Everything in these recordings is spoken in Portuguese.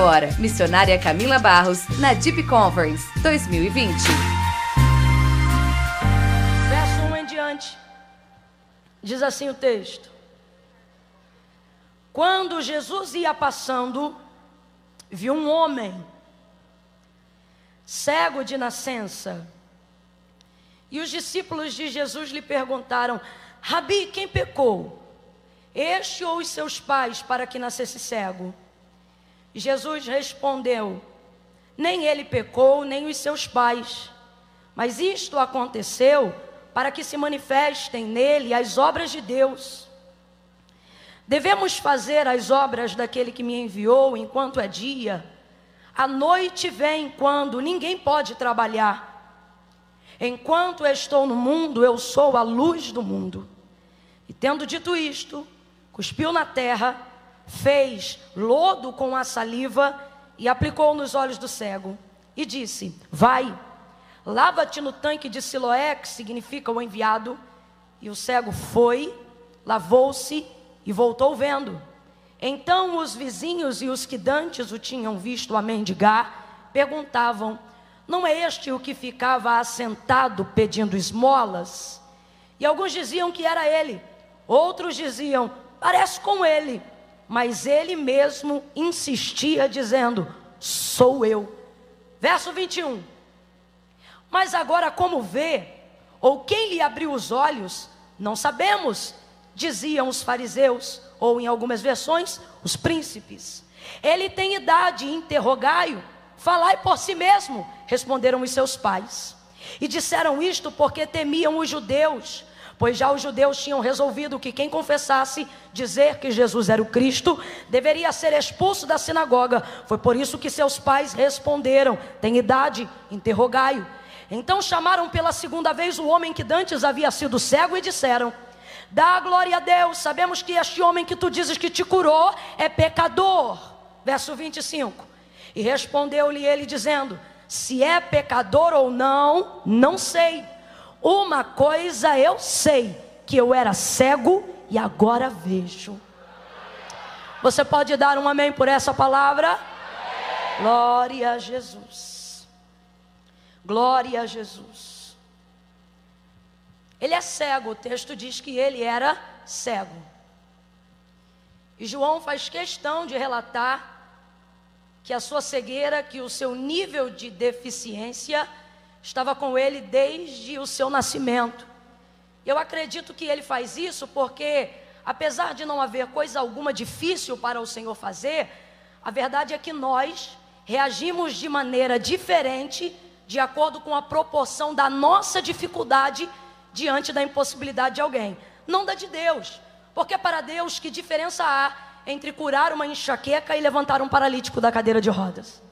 agora, missionária Camila Barros, na Deep Conference 2020. Verso 1 em diante. Diz assim o texto: Quando Jesus ia passando, viu um homem cego de nascença. E os discípulos de Jesus lhe perguntaram: Rabi, quem pecou? Este ou os seus pais para que nascesse cego? Jesus respondeu: Nem ele pecou, nem os seus pais. Mas isto aconteceu para que se manifestem nele as obras de Deus. Devemos fazer as obras daquele que me enviou enquanto é dia. A noite vem quando ninguém pode trabalhar. Enquanto estou no mundo, eu sou a luz do mundo. E tendo dito isto, cuspiu na terra, fez lodo com a saliva e aplicou nos olhos do cego. E disse: Vai, lava-te no tanque de Siloé, que significa o enviado. E o cego foi, lavou-se e voltou vendo. Então os vizinhos e os que dantes o tinham visto a mendigar perguntavam: Não é este o que ficava assentado pedindo esmolas? E alguns diziam que era ele, outros diziam: Parece com ele. Mas ele mesmo insistia, dizendo: Sou eu. Verso 21. Mas agora, como vê, ou quem lhe abriu os olhos, não sabemos, diziam os fariseus ou em algumas versões, os príncipes. Ele tem idade, interrogai-o, falai por si mesmo, responderam os seus pais. E disseram isto porque temiam os judeus, pois já os judeus tinham resolvido que quem confessasse dizer que Jesus era o Cristo deveria ser expulso da sinagoga. Foi por isso que seus pais responderam: Tem idade, interrogai-o. Então chamaram pela segunda vez o homem que dantes havia sido cego e disseram: Dá glória a Deus. Sabemos que este homem que tu dizes que te curou é pecador. Verso 25. E respondeu-lhe ele dizendo: Se é pecador ou não, não sei. Uma coisa eu sei, que eu era cego e agora vejo. Você pode dar um amém por essa palavra? Glória a Jesus. Glória a Jesus. Ele é cego, o texto diz que ele era cego. E João faz questão de relatar que a sua cegueira, que o seu nível de deficiência estava com ele desde o seu nascimento. Eu acredito que ele faz isso porque, apesar de não haver coisa alguma difícil para o Senhor fazer, a verdade é que nós reagimos de maneira diferente de acordo com a proporção da nossa dificuldade diante da impossibilidade de alguém, não da de Deus. Porque para Deus, que diferença há entre curar uma enxaqueca e levantar um paralítico da cadeira de rodas?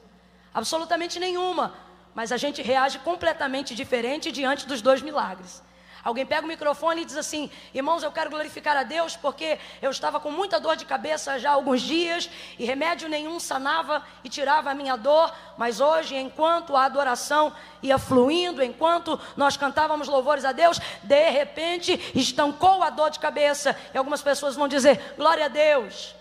Absolutamente nenhuma. Mas a gente reage completamente diferente diante dos dois milagres. Alguém pega o microfone e diz assim: Irmãos, eu quero glorificar a Deus porque eu estava com muita dor de cabeça já há alguns dias e remédio nenhum sanava e tirava a minha dor, mas hoje, enquanto a adoração ia fluindo, enquanto nós cantávamos louvores a Deus, de repente estancou a dor de cabeça. E algumas pessoas vão dizer: Glória a Deus.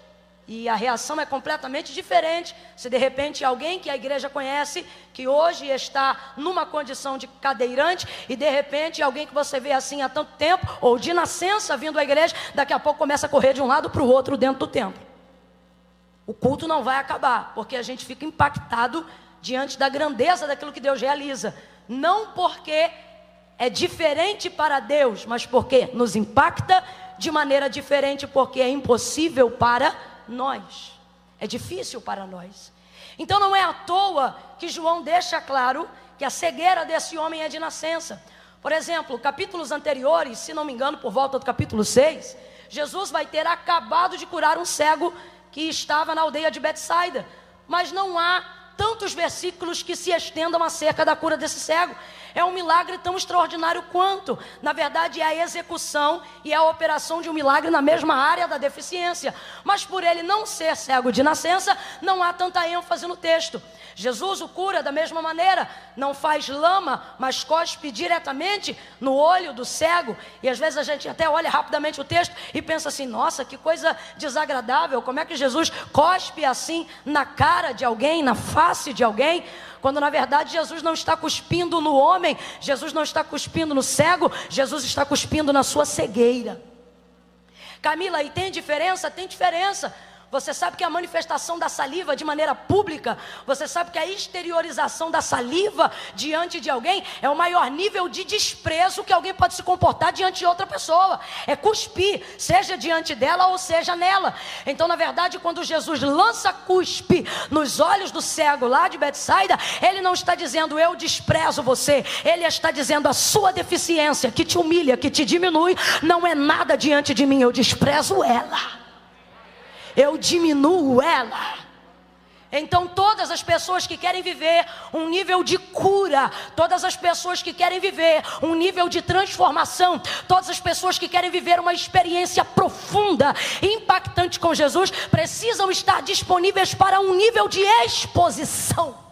E a reação é completamente diferente se de repente alguém que a igreja conhece, que hoje está numa condição de cadeirante, e de repente alguém que você vê assim há tanto tempo, ou de nascença vindo à igreja, daqui a pouco começa a correr de um lado para o outro dentro do templo. O culto não vai acabar, porque a gente fica impactado diante da grandeza daquilo que Deus realiza. Não porque é diferente para Deus, mas porque nos impacta de maneira diferente, porque é impossível para nós. É difícil para nós. Então não é à toa que João deixa claro que a cegueira desse homem é de nascença. Por exemplo, capítulos anteriores, se não me engano, por volta do capítulo 6, Jesus vai ter acabado de curar um cego que estava na aldeia de Betsaida. Mas não há tantos versículos que se estendam acerca da cura desse cego. É um milagre tão extraordinário quanto. Na verdade, é a execução e a operação de um milagre na mesma área da deficiência. Mas por ele não ser cego de nascença, não há tanta ênfase no texto. Jesus o cura da mesma maneira, não faz lama, mas cospe diretamente no olho do cego. E às vezes a gente até olha rapidamente o texto e pensa assim: nossa, que coisa desagradável, como é que Jesus cospe assim na cara de alguém, na face de alguém? Quando na verdade Jesus não está cuspindo no homem, Jesus não está cuspindo no cego, Jesus está cuspindo na sua cegueira. Camila, e tem diferença? Tem diferença. Você sabe que a manifestação da saliva de maneira pública, você sabe que a exteriorização da saliva diante de alguém é o maior nível de desprezo que alguém pode se comportar diante de outra pessoa. É cuspir, seja diante dela ou seja nela. Então, na verdade, quando Jesus lança cuspe nos olhos do cego lá de Betsaida, ele não está dizendo eu desprezo você, ele está dizendo a sua deficiência que te humilha, que te diminui, não é nada diante de mim, eu desprezo ela eu diminuo ela. Então, todas as pessoas que querem viver um nível de cura, todas as pessoas que querem viver um nível de transformação, todas as pessoas que querem viver uma experiência profunda, impactante com Jesus, precisam estar disponíveis para um nível de exposição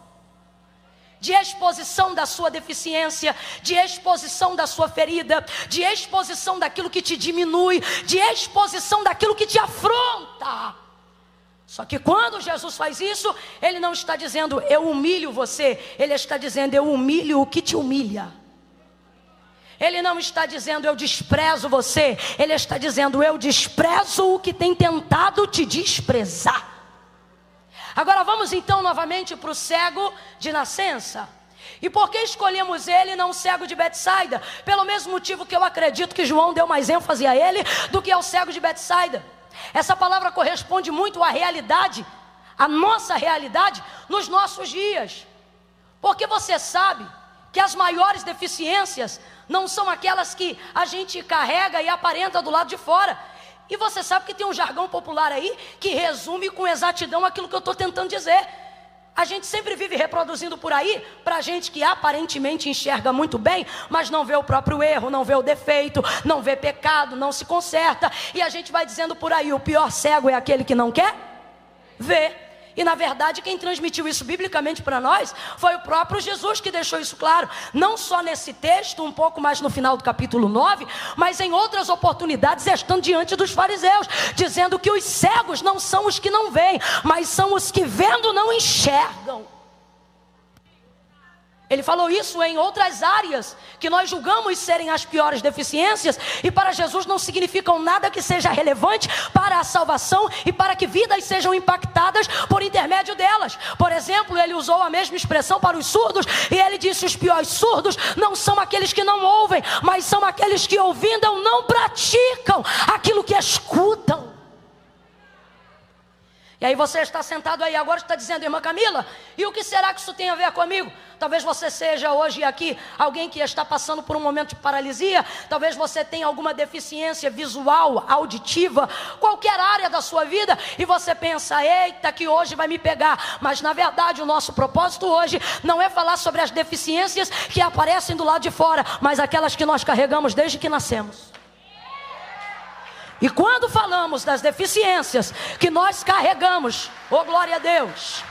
de exposição da sua deficiência, de exposição da sua ferida, de exposição daquilo que te diminui, de exposição daquilo que te afronta. Só que quando Jesus faz isso, ele não está dizendo eu humilho você, ele está dizendo eu humilho o que te humilha. Ele não está dizendo eu desprezo você, ele está dizendo eu desprezo o que tem tentado te desprezar. Agora vamos então novamente para o cego de nascença. E por que escolhemos ele e não o cego de Betsaida? Pelo mesmo motivo que eu acredito que João deu mais ênfase a ele do que ao cego de Betsaida. Essa palavra corresponde muito à realidade, à nossa realidade nos nossos dias. Porque você sabe que as maiores deficiências não são aquelas que a gente carrega e aparenta do lado de fora, e você sabe que tem um jargão popular aí que resume com exatidão aquilo que eu estou tentando dizer. A gente sempre vive reproduzindo por aí, para gente que aparentemente enxerga muito bem, mas não vê o próprio erro, não vê o defeito, não vê pecado, não se conserta. E a gente vai dizendo por aí: o pior cego é aquele que não quer ver. E na verdade, quem transmitiu isso biblicamente para nós foi o próprio Jesus que deixou isso claro, não só nesse texto, um pouco mais no final do capítulo 9, mas em outras oportunidades, estando diante dos fariseus, dizendo que os cegos não são os que não veem, mas são os que vendo não enxergam. Ele falou isso em outras áreas que nós julgamos serem as piores deficiências e para Jesus não significam nada que seja relevante para a salvação e para que vidas sejam impactadas por intermédio delas. Por exemplo, ele usou a mesma expressão para os surdos e ele disse: os piores surdos não são aqueles que não ouvem, mas são aqueles que ouvindo não praticam aquilo que escutam. E aí você está sentado aí agora está dizendo, irmã Camila, e o que será que isso tem a ver comigo? Talvez você seja hoje aqui alguém que está passando por um momento de paralisia, talvez você tenha alguma deficiência visual, auditiva, qualquer área da sua vida, e você pensa, eita, que hoje vai me pegar. Mas na verdade o nosso propósito hoje não é falar sobre as deficiências que aparecem do lado de fora, mas aquelas que nós carregamos desde que nascemos. E quando falamos das deficiências que nós carregamos, oh glória a Deus.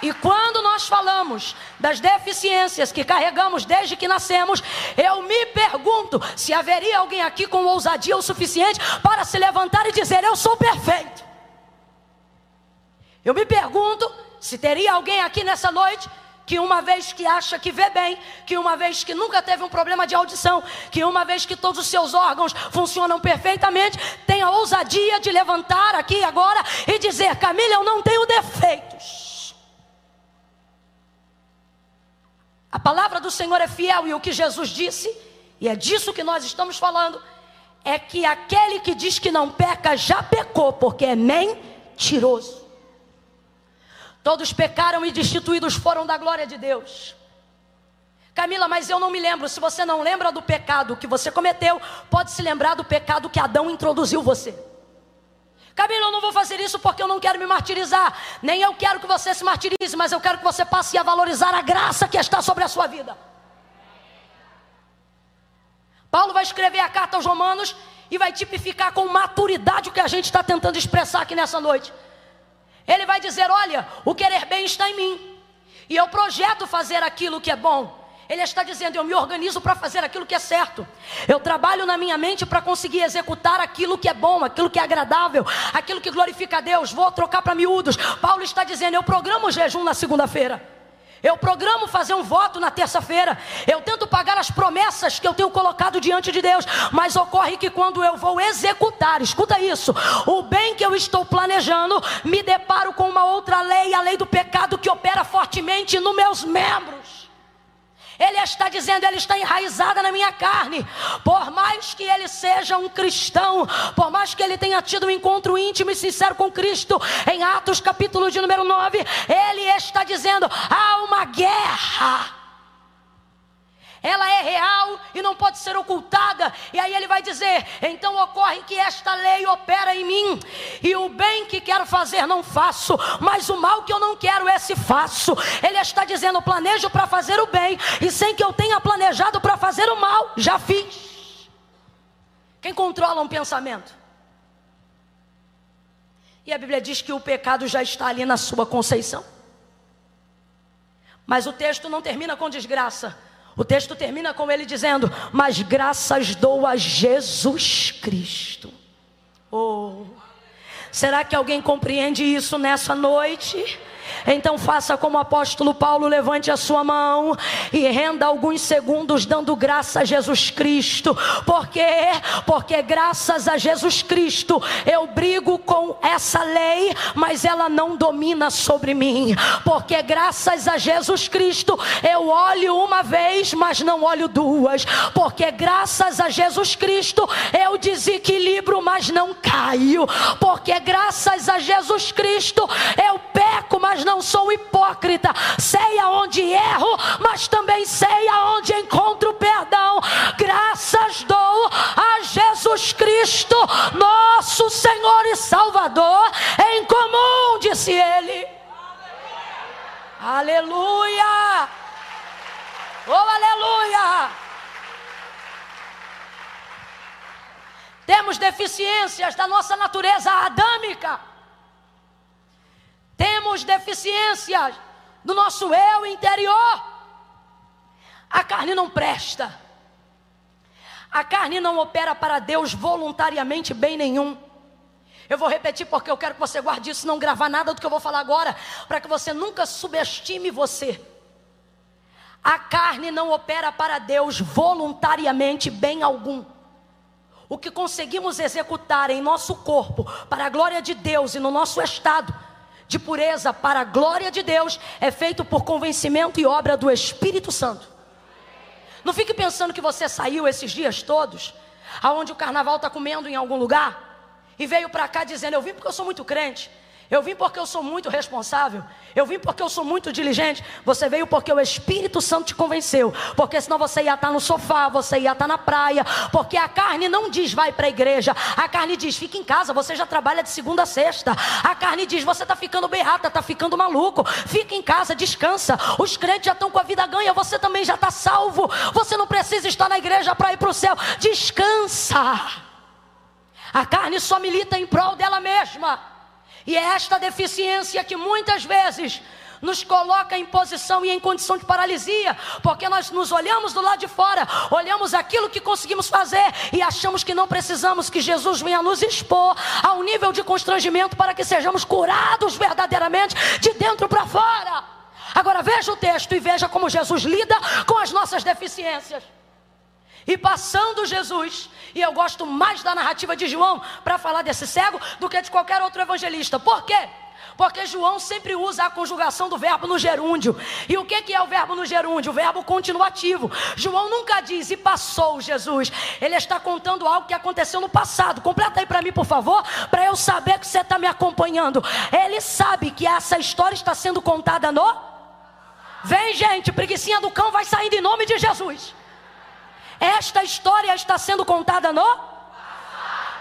E quando nós falamos das deficiências que carregamos desde que nascemos, eu me pergunto se haveria alguém aqui com ousadia o suficiente para se levantar e dizer: Eu sou perfeito. Eu me pergunto se teria alguém aqui nessa noite que uma vez que acha que vê bem, que uma vez que nunca teve um problema de audição, que uma vez que todos os seus órgãos funcionam perfeitamente, tem a ousadia de levantar aqui agora e dizer: Camila, eu não tenho defeitos. A palavra do Senhor é fiel e o que Jesus disse, e é disso que nós estamos falando, é que aquele que diz que não peca já pecou, porque é mentiroso. Todos pecaram e destituídos foram da glória de Deus. Camila, mas eu não me lembro. Se você não lembra do pecado que você cometeu, pode se lembrar do pecado que Adão introduziu você. Camila, eu não vou fazer isso porque eu não quero me martirizar. Nem eu quero que você se martirize, mas eu quero que você passe a valorizar a graça que está sobre a sua vida. Paulo vai escrever a carta aos Romanos e vai tipificar com maturidade o que a gente está tentando expressar aqui nessa noite. Ele vai dizer: Olha, o querer bem está em mim, e eu projeto fazer aquilo que é bom. Ele está dizendo: Eu me organizo para fazer aquilo que é certo. Eu trabalho na minha mente para conseguir executar aquilo que é bom, aquilo que é agradável, aquilo que glorifica a Deus. Vou trocar para miúdos. Paulo está dizendo: Eu programo o jejum na segunda-feira. Eu programo fazer um voto na terça-feira. Eu tento pagar as promessas que eu tenho colocado diante de Deus. Mas ocorre que quando eu vou executar, escuta isso: o bem que eu estou planejando, me deparo com uma outra lei, a lei do pecado que opera fortemente nos meus membros. Ele está dizendo, ele está enraizada na minha carne. Por mais que ele seja um cristão, por mais que ele tenha tido um encontro íntimo e sincero com Cristo, em Atos capítulo de número 9, ele está dizendo: há uma guerra ela é real e não pode ser ocultada. E aí ele vai dizer: então ocorre que esta lei opera em mim, e o bem que quero fazer não faço, mas o mal que eu não quero esse faço. Ele está dizendo: planejo para fazer o bem, e sem que eu tenha planejado para fazer o mal, já fiz. Quem controla um pensamento? E a Bíblia diz que o pecado já está ali na sua conceição. Mas o texto não termina com desgraça. O texto termina com ele dizendo: Mas graças dou a Jesus Cristo. Oh, será que alguém compreende isso nessa noite? Então faça como o apóstolo Paulo, levante a sua mão e renda alguns segundos dando graça a Jesus Cristo. Por quê? Porque graças a Jesus Cristo eu brigo com essa lei, mas ela não domina sobre mim. Porque graças a Jesus Cristo eu olho uma vez, mas não olho duas. Porque graças a Jesus Cristo eu desequilibro, mas não caio. Porque graças a Jesus Cristo eu peco, mas não sou hipócrita. Sei aonde erro, mas também sei aonde encontro perdão. Graças dou a Jesus Cristo, nosso Senhor e Salvador, em comum, disse ele. Aleluia! Oh, aleluia! Temos deficiências da nossa natureza adâmica. Temos deficiências no nosso eu interior. A carne não presta. A carne não opera para Deus voluntariamente bem nenhum. Eu vou repetir porque eu quero que você guarde isso, não gravar nada do que eu vou falar agora, para que você nunca subestime você. A carne não opera para Deus voluntariamente bem algum. O que conseguimos executar em nosso corpo, para a glória de Deus e no nosso estado, de pureza para a glória de Deus é feito por convencimento e obra do Espírito Santo. Não fique pensando que você saiu esses dias todos, aonde o carnaval está comendo em algum lugar, e veio para cá dizendo: Eu vim porque eu sou muito crente. Eu vim porque eu sou muito responsável. Eu vim porque eu sou muito diligente. Você veio porque o Espírito Santo te convenceu. Porque senão você ia estar no sofá, você ia estar na praia. Porque a carne não diz vai para a igreja. A carne diz fica em casa, você já trabalha de segunda a sexta. A carne diz você está ficando berrata, está ficando maluco. Fica em casa, descansa. Os crentes já estão com a vida ganha, você também já está salvo. Você não precisa estar na igreja para ir para o céu. Descansa. A carne só milita em prol dela mesma. E é esta deficiência que muitas vezes nos coloca em posição e em condição de paralisia, porque nós nos olhamos do lado de fora, olhamos aquilo que conseguimos fazer e achamos que não precisamos que Jesus venha nos expor a um nível de constrangimento para que sejamos curados verdadeiramente de dentro para fora. Agora veja o texto e veja como Jesus lida com as nossas deficiências. E passando Jesus, e eu gosto mais da narrativa de João para falar desse cego do que de qualquer outro evangelista. Por quê? Porque João sempre usa a conjugação do verbo no gerúndio. E o que, é o verbo no gerúndio? O verbo continuativo. João nunca diz e passou Jesus. Ele está contando algo que aconteceu no passado. Completa aí para mim, por favor, para eu saber que você está me acompanhando. Ele sabe que essa história está sendo contada no. Vem, gente, preguiçinha do cão vai saindo em nome de Jesus. Esta história está sendo contada no?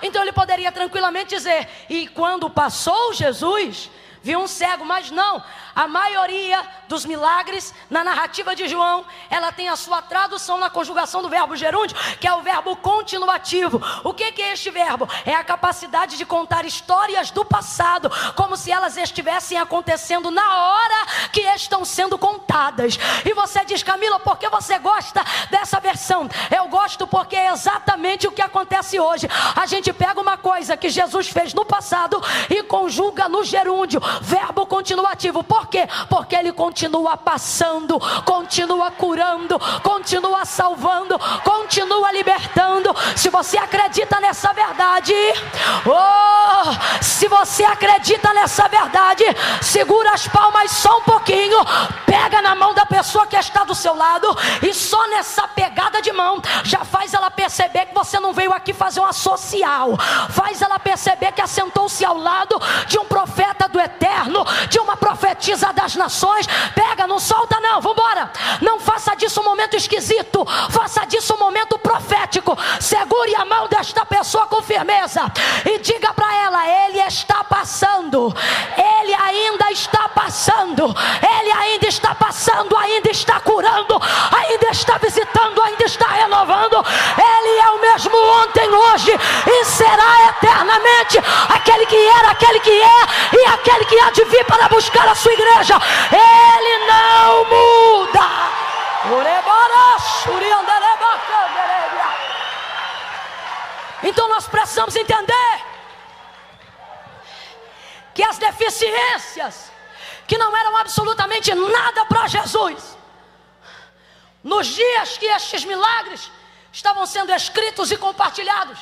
Então ele poderia tranquilamente dizer: E quando passou Jesus, viu um cego, mas não. A maioria dos milagres na narrativa de João, ela tem a sua tradução na conjugação do verbo gerúndio, que é o verbo continuativo. O que, é este verbo? É a capacidade de contar histórias do passado, como se elas estivessem acontecendo na hora que estão sendo contadas. E você diz, Camila, por que você gosta dessa versão? Eu gosto porque é exatamente o que acontece hoje. A gente pega uma coisa que Jesus fez no passado e conjuga no gerúndio, verbo continuativo. Por quê? Porque Ele continua passando, continua curando, continua salvando, continua libertando. Se você acredita nessa verdade, oh, se você acredita nessa verdade, segura as palmas só um pouquinho, pega na mão da pessoa que está do seu lado e só nessa pegada de mão já faz ela perceber que você não veio aqui fazer uma social, faz ela perceber que assentou-se ao lado de um profeta do eterno, de uma profetisa das nações. Pega, não solta, não, vambora. Não faça disso um momento esquisito, faça disso um momento profético. Segure a mão desta pessoa com firmeza e diga para ela: Ele está passando, Ele ainda está passando, Ele ainda está passando, ainda está curando, ainda está visitando, ainda está renovando. Ele é o mesmo ontem, hoje e será eternamente aquele que era, aquele que é e aquele que há de vir para buscar a sua igreja Ele não muda. Então nós precisamos entender que as deficiências que não eram absolutamente nada para Jesus, nos dias que estes milagres estavam sendo escritos e compartilhados,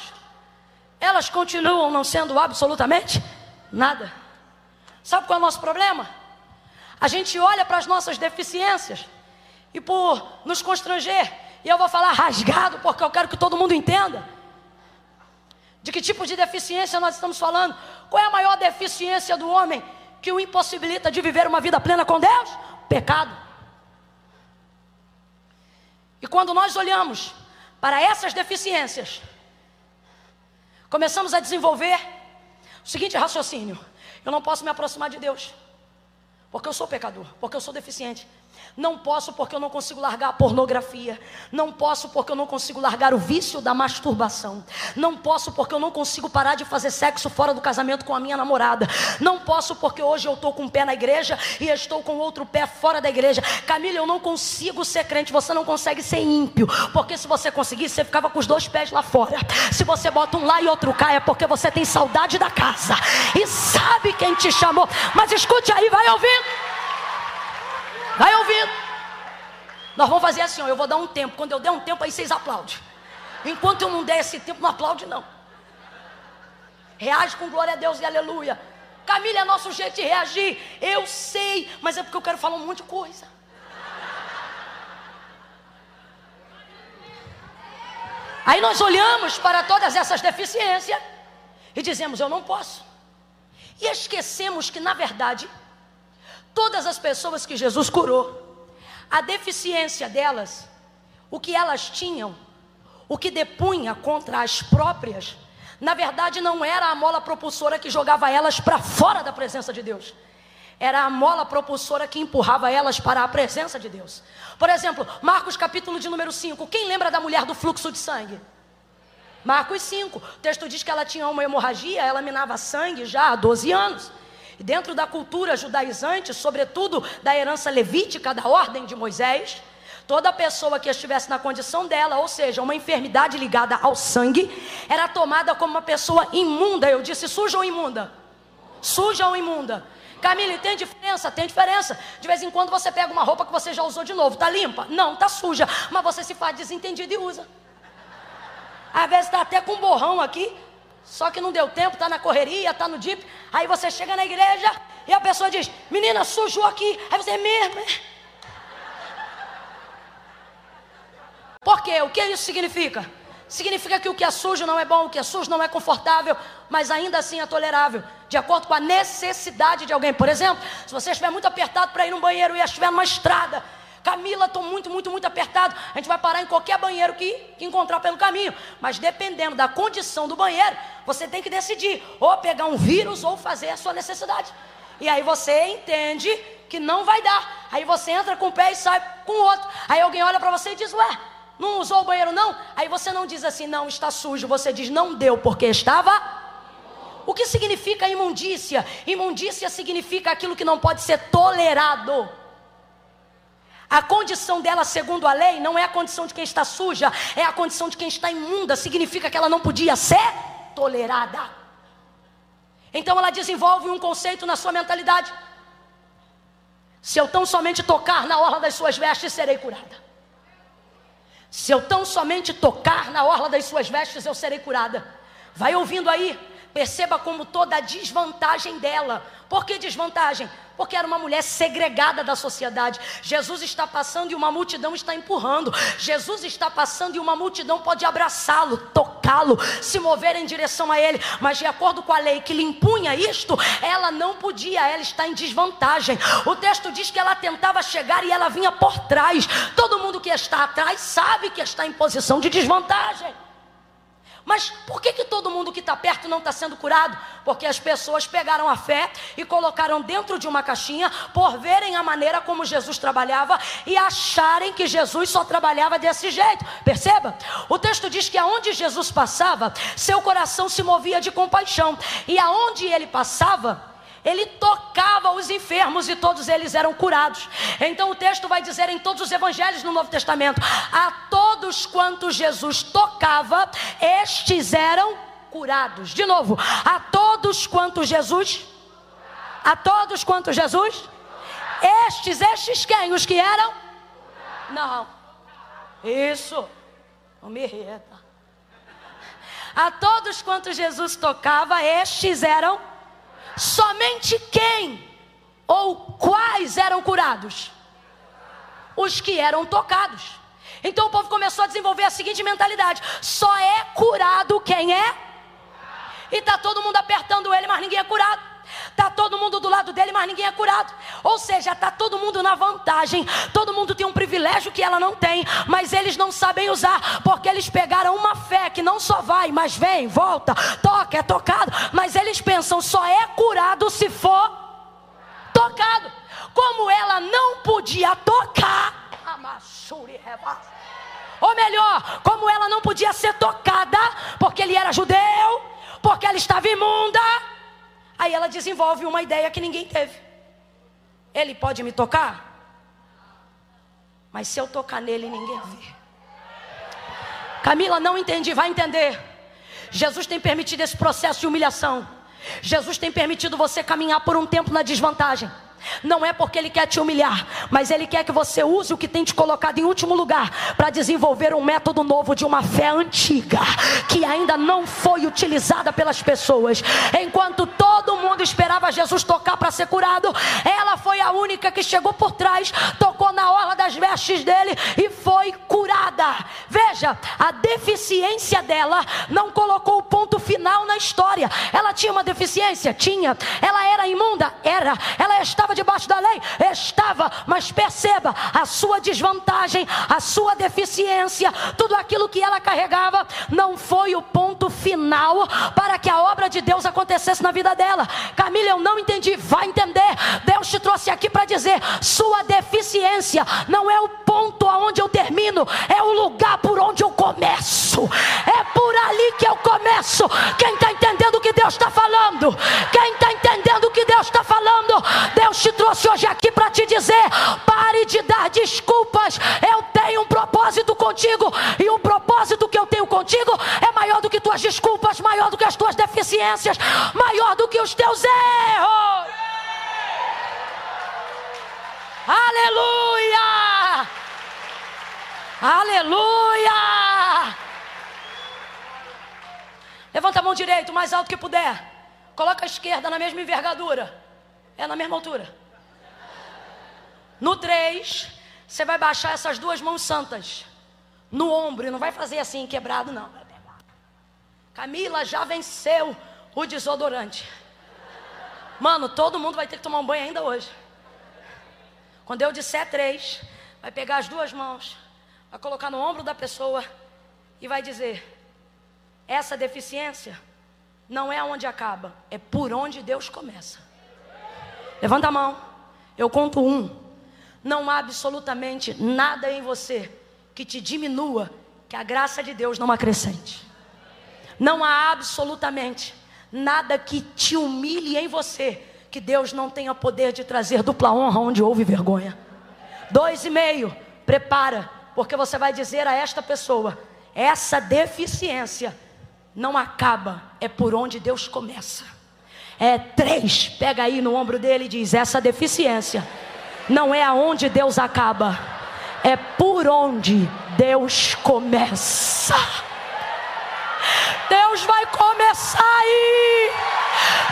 elas continuam não sendo absolutamente nada. Sabe qual é o nosso problema? A gente olha para as nossas deficiências e por nos constranger, e eu vou falar rasgado porque eu quero que todo mundo entenda. De que tipo de deficiência nós estamos falando? Qual é a maior deficiência do homem que o impossibilita de viver uma vida plena com Deus? Pecado. E quando nós olhamos para essas deficiências, começamos a desenvolver o seguinte raciocínio: eu não posso me aproximar de Deus porque eu sou pecador, porque eu sou deficiente. Não posso porque eu não consigo largar a pornografia. Não posso porque eu não consigo largar o vício da masturbação. Não posso porque eu não consigo parar de fazer sexo fora do casamento com a minha namorada. Não posso porque hoje eu estou com um pé na igreja e estou com outro pé fora da igreja. Camila, eu não consigo ser crente. Você não consegue ser ímpio. Porque se você conseguisse, você ficava com os dois pés lá fora. Se você bota um lá e outro cá, é porque você tem saudade da casa. E sabe quem te chamou. Mas escute aí, vai ouvindo. Vai ouvindo. Nós vamos fazer assim, ó, eu vou dar um tempo. Quando eu der um tempo, aí vocês aplaudem. Enquanto eu não der esse tempo, não aplaude não. Reage com glória a Deus e aleluia. Camila, é nosso jeito de reagir. Eu sei, mas é porque eu quero falar um monte de coisa. Aí nós olhamos para todas essas deficiências e dizemos: Eu não posso. E esquecemos que, na verdade, Todas as pessoas que Jesus curou, a deficiência delas, o que elas tinham, o que depunha contra as próprias, na verdade não era a mola propulsora que jogava elas para fora da presença de Deus. Era a mola propulsora que empurrava elas para a presença de Deus. Por exemplo, Marcos capítulo de número 5. Quem lembra da mulher do fluxo de sangue? Marcos 5. O texto diz que ela tinha uma hemorragia, ela minava sangue já há 12 anos. Dentro da cultura judaizante, sobretudo da herança levítica da ordem de Moisés, toda pessoa que estivesse na condição dela, ou seja, uma enfermidade ligada ao sangue, era tomada como uma pessoa imunda. Eu disse suja ou imunda? Suja ou imunda? Camila, tem diferença? Tem diferença. De vez em quando você pega uma roupa que você já usou de novo, tá limpa? Não, tá suja. Mas você se faz desentendido e usa. Às vezes está até com um borrão aqui, só que não deu tempo, está na correria, está no jeep. Aí você chega na igreja e a pessoa diz: Menina, sujou aqui. Aí você, é mesmo? É? Por quê? O que isso significa? Significa que o que é sujo não é bom, o que é sujo não é confortável, mas ainda assim é tolerável, de acordo com a necessidade de alguém. Por exemplo, se você estiver muito apertado para ir no banheiro e estiver numa estrada Camila, estou muito, muito, muito apertado. A gente vai parar em qualquer banheiro que, que encontrar pelo caminho. Mas dependendo da condição do banheiro, Você tem que decidir ou pegar um vírus ou fazer a sua necessidade. E aí você entende que não vai dar. Aí você entra com um pé e sai com o outro. Aí alguém olha para você e diz: Ué, não usou o banheiro não? Aí você não diz assim, não, está sujo. Você diz, não deu porque estava. O que significa imundícia? Imundícia significa aquilo que não pode ser tolerado. A condição dela, segundo a lei, não é a condição de quem está suja, é a condição de quem está imunda. Significa que ela não podia ser tolerada. Então ela desenvolve um conceito na sua mentalidade. Se eu tão somente tocar na orla das suas vestes, serei curada. Se eu tão somente tocar na orla das suas vestes, eu serei curada. Vai ouvindo aí, perceba como toda a desvantagem dela. Por que desvantagem? porque era uma mulher segregada da sociedade. Jesus está passando e uma multidão está empurrando. Jesus está passando e uma multidão pode abraçá-lo, tocá-lo, se mover em direção a ele, mas de acordo com a lei que lhe impunha isto, ela não podia, ela está em desvantagem. O texto diz que ela tentava chegar e ela vinha por trás. Todo mundo que está atrás sabe que está em posição de desvantagem. Mas por que, que todo mundo que está perto não está sendo curado? Porque as pessoas pegaram a fé e colocaram dentro de uma caixinha por verem a maneira como Jesus trabalhava e acharem que Jesus só trabalhava desse jeito. Perceba? O texto diz que aonde Jesus passava, seu coração se movia de compaixão, e aonde ele passava, ele tocava os enfermos e todos eles eram curados. Então o texto vai dizer em todos os evangelhos no Novo Testamento: a todos quantos Jesus tocava, estes eram curados. De novo, a todos quantos Jesus, a todos quantos Jesus, estes, estes quem? Os que eram? Não. Isso. Não me reta. A todos quantos Jesus tocava, estes eram Somente quem ou quais eram curados? Os que eram tocados. Então o povo começou a desenvolver a seguinte mentalidade: só é curado quem é. E está todo mundo apertando ele, mas ninguém é curado. Está todo mundo do lado dele, mas ninguém é curado. Ou seja, está todo mundo na vantagem. Todo mundo tem um privilégio que ela não tem, mas eles não sabem usar, porque eles pegaram uma fé que não só vai, mas vem, volta, toca, é tocado. Mas eles pensam só é curado se for tocado. Como ela não podia tocar, ou melhor, como ela não podia ser tocada, porque ele era judeu, porque ela estava imunda Aí ela desenvolve uma ideia que ninguém teve. Ele pode me tocar? Mas se eu tocar nele, ninguém vê. Camila, não entendi, vai entender. Jesus tem permitido esse processo de humilhação. Jesus tem permitido você caminhar por um tempo na desvantagem. Não é porque Ele quer te humilhar, mas Ele quer que você use o que tem te colocado em último lugar para desenvolver um método novo de uma fé antiga que ainda não foi utilizada pelas pessoas. Enquanto todo mundo esperava Jesus tocar para ser curado, ela foi a única que chegou por trás, tocou na orla das vestes dele e foi curada. Veja, a deficiência dela não colocou o ponto final na história. Ela tinha uma deficiência? Tinha. Ela era imunda? Era. Ela estava debaixo da lei? Estava, mas perceba a sua desvantagem, a sua deficiência, tudo aquilo que ela carregava não foi o ponto final para que a obra de Deus acontecesse na vida dela. Camila, eu não entendi, vai entender. Deus te trouxe aqui para dizer: sua deficiência não é o ponto aonde eu termino, é o lugar por onde eu começo. É por ali que eu começo. Quem está entendendo o que Deus está falando? Quem está entendendo o que Deus está falando? Deus te trouxe hoje aqui para te dizer: pare de dar desculpas. Eu tenho um propósito contigo, e o propósito que eu tenho contigo é maior do que tuas desculpas, maior do que as tuas deficiências, maior do que os teus erros. Aleluia! Aleluia! Levanta a mão direita, o mais alto que puder. Coloca a esquerda na mesma envergadura. É na mesma altura. No 3, você vai baixar essas duas mãos santas no ombro, não vai fazer assim quebrado, não. Camila já venceu o desodorante. Mano, todo mundo vai ter que tomar um banho ainda hoje. Quando eu disser três, vai pegar as duas mãos, vai colocar no ombro da pessoa e vai dizer: essa deficiência não é onde acaba, é por onde Deus começa. Levanta a mão, eu conto um. Não há absolutamente nada em você que te diminua, que a graça de Deus não acrescente. Não há absolutamente nada que te humilhe em você, que Deus não tenha poder de trazer dupla honra onde houve vergonha. Dois e meio, prepara, porque você vai dizer a esta pessoa: essa deficiência não acaba, é por onde Deus começa. É três, pega aí no ombro dele e diz: essa deficiência não é aonde Deus acaba, é por onde Deus começa. Deus vai começar aí.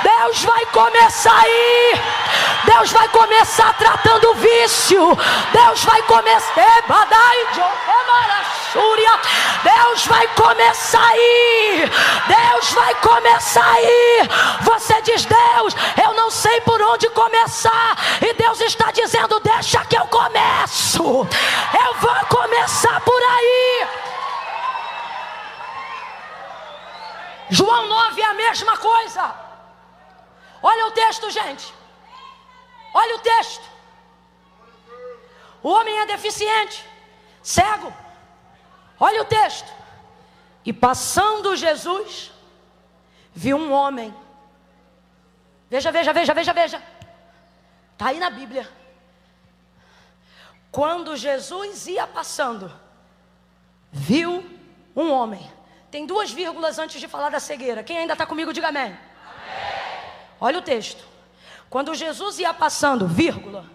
Deus vai começar aí. Deus vai começar tratando o vício. Deus vai começar. Deus vai começar aí. Deus vai começar aí. Você diz, Deus, eu não sei por onde começar. E Deus está dizendo, deixa que eu começo. Eu vou começar por aí. João 9 é a mesma coisa. Olha o texto, gente. Olha o texto. O homem é deficiente, cego. Olha o texto. E passando Jesus, viu um homem. Veja, veja, veja, veja, veja. Está aí na Bíblia. Quando Jesus ia passando, viu um homem tem duas vírgulas antes de falar da cegueira. Quem ainda está comigo, diga amém. Olha o texto. Quando Jesus ia passando, vírgula,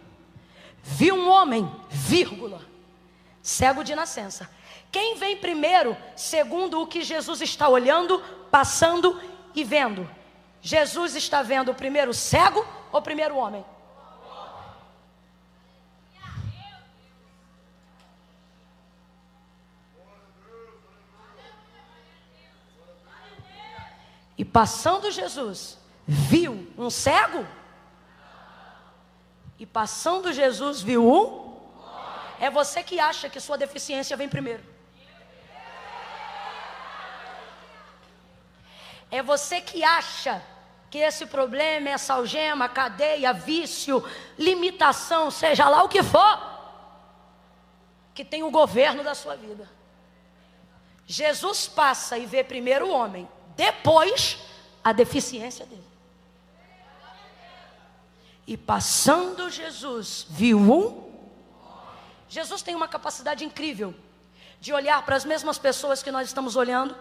viu um homem, vírgula, cego de nascença. Quem vem primeiro, segundo o que Jesus está olhando, passando e vendo? Jesus está vendo o primeiro cego ou primeiro homem? E passando Jesus, viu um cego? E passando Jesus, viu um? É você que acha que sua deficiência vem primeiro. É você que acha que esse problema, essa algema, cadeia, vício, limitação, seja lá o que for, que tem o governo da sua vida. Jesus passa e vê primeiro o homem, depois a deficiência dele. E passando Jesus, viu um. Jesus tem uma capacidade incrível de olhar para as mesmas pessoas que nós estamos olhando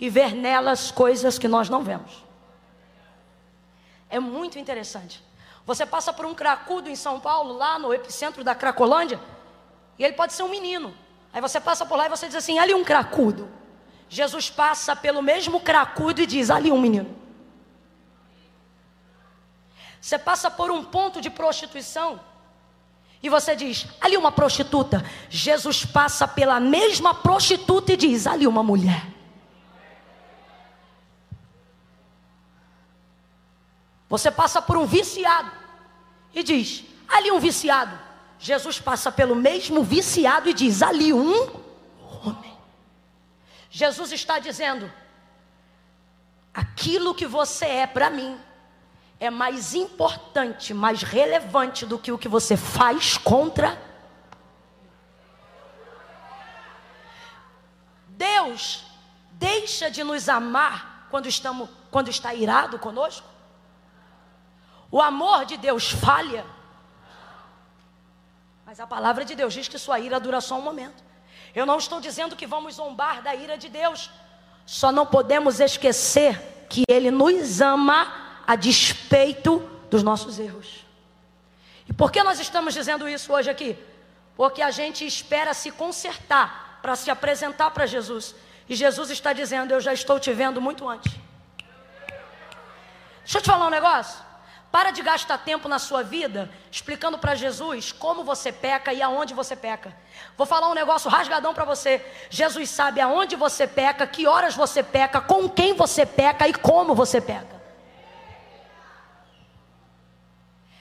e ver nelas coisas que nós não vemos. É muito interessante. Você passa por um cracudo em São Paulo, lá no epicentro da Cracolândia, e ele pode ser um menino. Aí você passa por lá e você diz assim: ali um cracudo. Jesus passa pelo mesmo cracudo e diz: ali um menino. Você passa por um ponto de prostituição e você diz: ali uma prostituta. Jesus passa pela mesma prostituta e diz: ali uma mulher. Você passa por um viciado e diz: ali um viciado. Jesus passa pelo mesmo viciado e diz: ali um homem. Jesus está dizendo: aquilo que você é para mim é mais importante, mais relevante do que o que você faz contra Deus deixa de nos amar quando estamos quando está irado conosco? O amor de Deus falha? Mas a palavra de Deus diz que sua ira dura só um momento. Eu não estou dizendo que vamos zombar da ira de Deus. Só não podemos esquecer que Ele nos ama a despeito dos nossos erros. E por que nós estamos dizendo isso hoje aqui? Porque a gente espera se consertar para se apresentar para Jesus. E Jesus está dizendo: Eu já estou te vendo muito antes. Deixa eu te falar um negócio. Para de gastar tempo na sua vida explicando para Jesus como você peca e aonde você peca. Vou falar um negócio rasgadão para você. Jesus sabe aonde você peca, que horas você peca, com quem você peca e como você peca.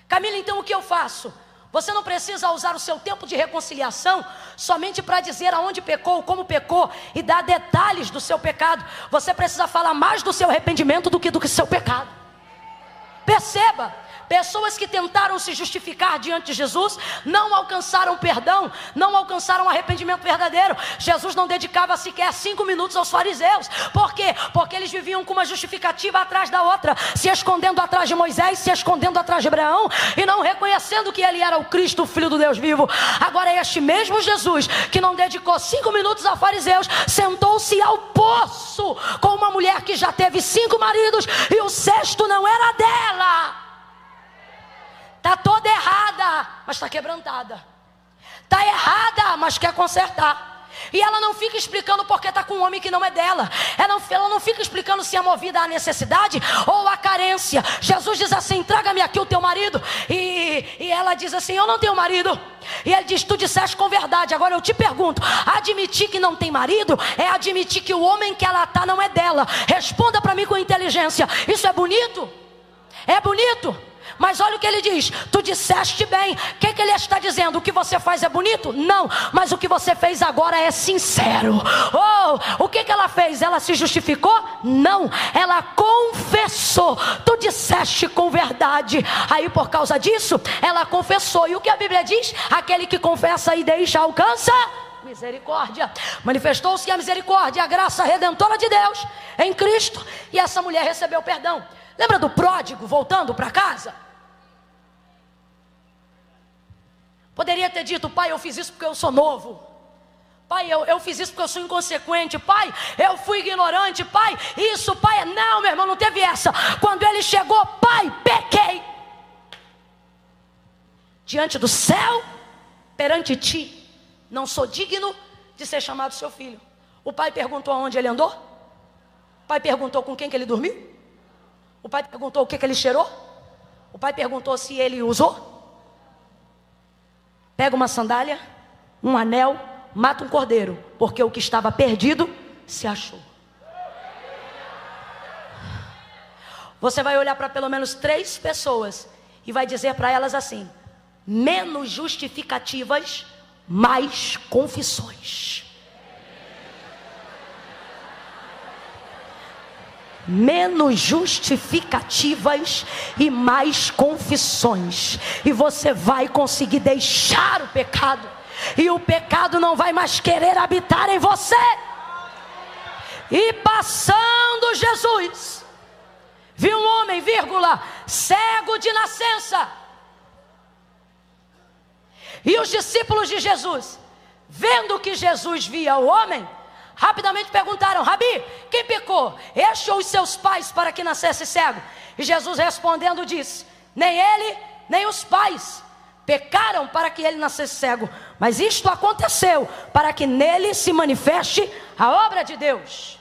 Camila, então o que eu faço? Você não precisa usar o seu tempo de reconciliação somente para dizer aonde pecou, como pecou e dar detalhes do seu pecado. Você precisa falar mais do seu arrependimento do que do seu pecado. Perceba, Pessoas que tentaram se justificar diante de Jesus não alcançaram perdão, não alcançaram arrependimento verdadeiro. Jesus não dedicava sequer cinco minutos aos fariseus. Por quê? Porque eles viviam com uma justificativa atrás da outra, se escondendo atrás de Moisés, se escondendo atrás de Abraão e não reconhecendo que ele era o Cristo, o Filho do Deus vivo. Agora, este mesmo Jesus que não dedicou cinco minutos a fariseus, sentou-se ao poço com uma mulher que já teve cinco maridos e o sexto não era dela. Está toda errada, mas está quebrantada. Está errada, mas quer consertar. E ela não fica explicando porque está com um homem que não é dela. Ela não, ela não fica explicando se é movida à necessidade ou à carência. Jesus diz assim: traga-me aqui o teu marido. E, e ela diz assim: eu não tenho marido. E ele diz: Tu disseste com verdade. Agora eu te pergunto: admitir que não tem marido é admitir que o homem que ela está não é dela. Responda para mim com inteligência: Isso é bonito? É bonito? Mas olha o que ele diz: Tu disseste bem. O que, que ele está dizendo? O que você faz é bonito? Não. Mas o que você fez agora é sincero. Oh, o que, que ela fez? Ela se justificou? Não. Ela confessou. Tu disseste com verdade. Aí por causa disso, ela confessou. E o que a Bíblia diz? Aquele que confessa e deixa alcança misericórdia. Manifestou-se a misericórdia, a graça redentora de Deus em Cristo, e essa mulher recebeu perdão. Lembra do pródigo voltando para casa? Poderia ter dito, pai, eu fiz isso porque eu sou novo. Pai, eu, eu fiz isso porque eu sou inconsequente. Pai, eu fui ignorante. Pai, isso, pai. Não, meu irmão, não teve essa. Quando ele chegou, pai, pequei. Diante do céu, perante ti, não sou digno de ser chamado seu filho. O pai perguntou aonde ele andou? O pai perguntou com quem que ele dormiu? O pai perguntou o que, que ele cheirou? O pai perguntou se ele usou? Pega uma sandália, um anel, mata um cordeiro, porque o que estava perdido se achou. Você vai olhar para pelo menos três pessoas e vai dizer para elas assim: menos justificativas, mais confissões. Menos justificativas e mais confissões. E você vai conseguir deixar o pecado, e o pecado não vai mais querer habitar em você. E passando Jesus, viu um homem, vírgula, cego de nascença. E os discípulos de Jesus, vendo que Jesus via o homem, rapidamente perguntaram: Rabi, quem pecou? Este ou os seus pais para que nascesse cego? E Jesus respondendo disse: Nem ele, nem os pais pecaram para que ele nascesse cego, mas isto aconteceu para que nele se manifeste a obra de Deus.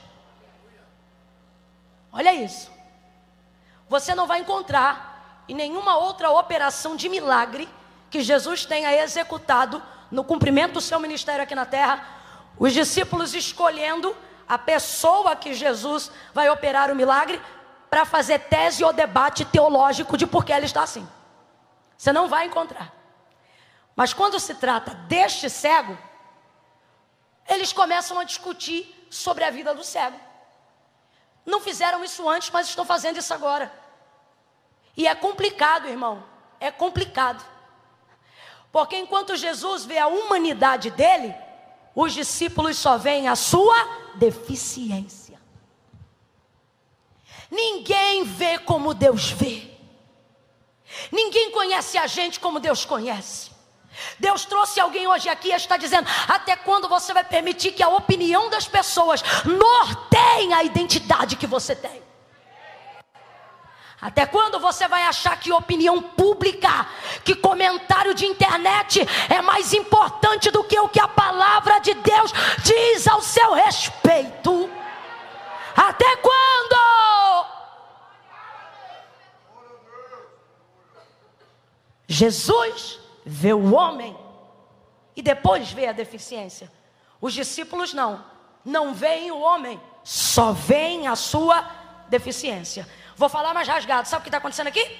Olha isso. Você não vai encontrar em nenhuma outra operação de milagre que Jesus tenha executado no cumprimento do seu ministério aqui na terra os discípulos escolhendo a pessoa que Jesus vai operar o milagre para fazer tese ou debate teológico de por que ela está assim. Você não vai encontrar. Mas quando se trata deste cego, eles começam a discutir sobre a vida do cego. Não fizeram isso antes, mas estão fazendo isso agora. E é complicado, irmão. É complicado. Porque enquanto Jesus vê a humanidade dele, os discípulos só veem a sua deficiência. Ninguém vê como Deus vê. Ninguém conhece a gente como Deus conhece. Deus trouxe alguém hoje aqui e está dizendo: até quando você vai permitir que a opinião das pessoas norteie a identidade que você tem? Até quando você vai achar que opinião pública, que comentário de internet é mais importante do que o que a palavra de Deus diz ao seu respeito? Até quando? Jesus vê o homem e depois vê a deficiência. Os discípulos não, não veem o homem, só veem a sua deficiência. Vou falar mais rasgado. Sabe o que está acontecendo aqui?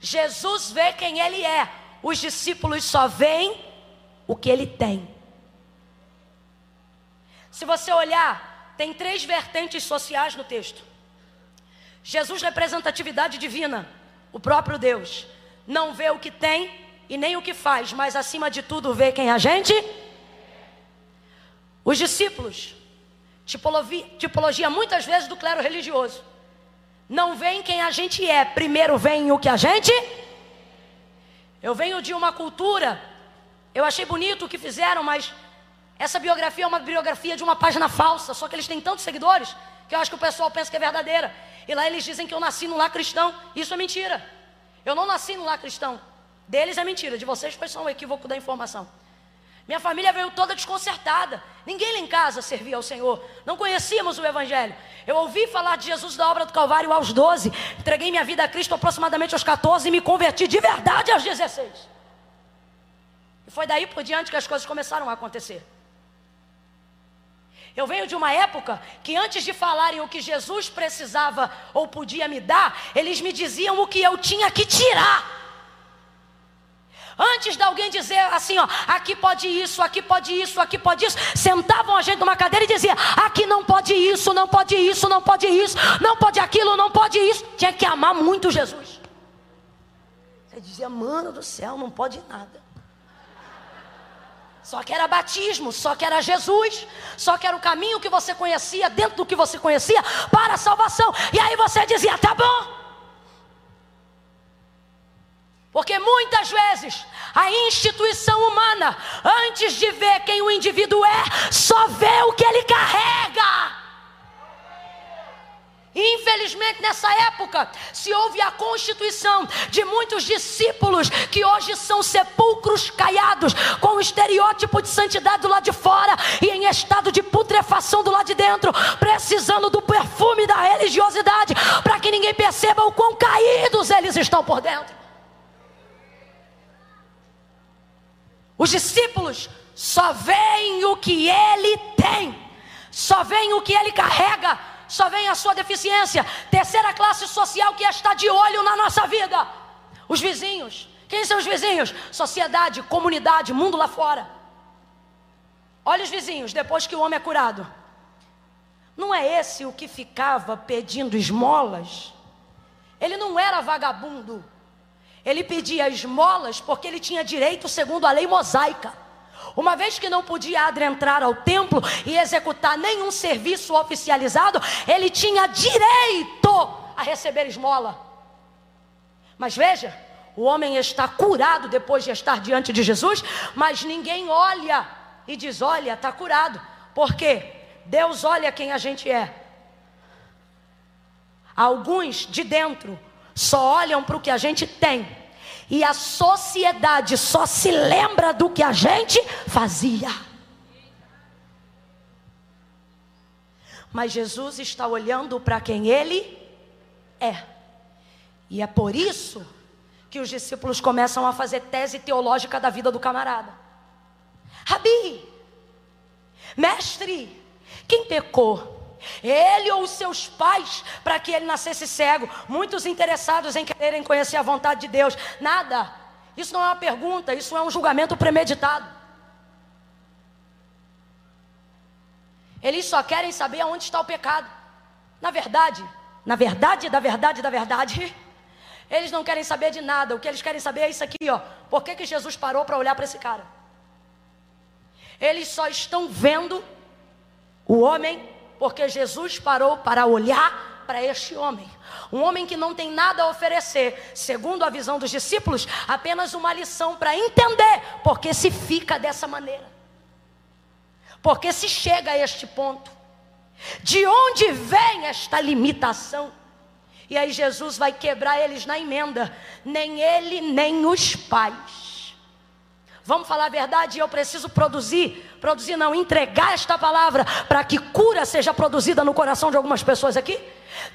Jesus vê quem ele é. os discípulos só veem o que ele tem. Se você olhar, tem três vertentes sociais no texto. Jesus, representatividade divina, o próprio Deus, não vê o que tem e nem o que faz, mas acima de tudo vê quem a gente. Os discípulos, tipologia, tipologia muitas vezes do clero religioso, não veem quem a gente é, primeiro vem o que a gente. Eu venho de uma cultura, eu achei bonito o que fizeram, mas essa biografia é uma biografia de uma página falsa, só que eles têm tantos seguidores que eu acho que o pessoal pensa que é verdadeira. E lá eles dizem que eu nasci no lar cristão. Isso é mentira. Eu não nasci no lar cristão. Deles é mentira, de vocês foi só um equívoco da informação. Minha família veio toda desconcertada. Ninguém lá em casa servia ao Senhor. Não conhecíamos o Evangelho. Eu ouvi falar de Jesus da obra do Calvário aos 12. Entreguei minha vida a Cristo aproximadamente aos 14 e me converti de verdade aos 16. E foi daí por diante que as coisas começaram a acontecer. Eu venho de uma época que antes de falarem o que Jesus precisava ou podia me dar, eles me diziam o que eu tinha que tirar. Antes de alguém dizer assim, ó, aqui pode isso, aqui pode isso, aqui pode isso, sentavam a gente numa cadeira e diziam, aqui não pode isso, não pode isso, não pode isso, não pode aquilo, não pode isso. Tinha que amar muito Jesus. Você dizia, mano do céu, não pode nada. Só que era batismo, só que era Jesus, só que era o caminho que você conhecia, dentro do que você conhecia, para a salvação. E aí você dizia, tá bom. Porque muitas vezes a instituição humana, antes de ver quem o indivíduo é, só vê o que ele carrega. Infelizmente, nessa época, se houve a constituição de muitos discípulos que hoje são sepulcros caiados, com o estereótipo de santidade do lado de fora e em estado de putrefação do lado de dentro, precisando do perfume da religiosidade, para que ninguém perceba o quão caídos eles estão por dentro. Os discípulos só veem o que ele tem, só veem o que ele carrega, só veem a sua deficiência. Terceira classe social que está de olho na nossa vida: os vizinhos. Quem são os vizinhos? Sociedade, comunidade, mundo lá fora. Olha os vizinhos, depois que o homem é curado. Não é esse o que ficava pedindo esmolas? Ele não era vagabundo. Ele pedia esmolas porque ele tinha direito segundo a lei mosaica. Uma vez que não podia adentrar ao templo e executar nenhum serviço oficializado, ele tinha direito a receber esmola. Mas veja, o homem está curado depois de estar diante de Jesus, mas ninguém olha e diz: Olha, está curado. Por quê? Deus olha quem a gente é. Alguns de dentro só olham para o que a gente tem. E a sociedade só se lembra do que a gente fazia. Mas Jesus está olhando para quem ele é. E é por isso que os discípulos começam a fazer tese teológica da vida do camarada. Rabi, mestre, quem pecou? Ele ou os seus pais, para que ele nascesse cego. Muitos interessados em quererem conhecer a vontade de Deus. Nada. Isso não é uma pergunta, isso é um julgamento premeditado. Eles só querem saber aonde está o pecado. Na verdade, na verdade, da verdade, da verdade, eles não querem saber de nada. O que eles querem saber é isso aqui, ó. Por que, que Jesus parou para olhar para esse cara? Eles só estão vendo o homem porque Jesus parou para olhar para este homem. Um homem que não tem nada a oferecer, segundo a visão dos discípulos, apenas uma lição para entender porque se fica dessa maneira. Porque se chega a este ponto. De onde vem esta limitação? E aí Jesus vai quebrar eles na emenda. Nem ele, nem os pais Vamos falar a verdade, eu preciso produzir, produzir não, entregar esta palavra para que cura seja produzida no coração de algumas pessoas aqui.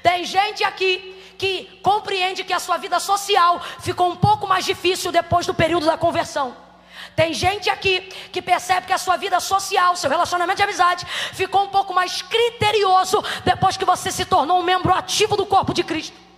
Tem gente aqui que compreende que a sua vida social ficou um pouco mais difícil depois do período da conversão. Tem gente aqui que percebe que a sua vida social, seu relacionamento de amizade, ficou um pouco mais criterioso depois que você se tornou um membro ativo do corpo de Cristo.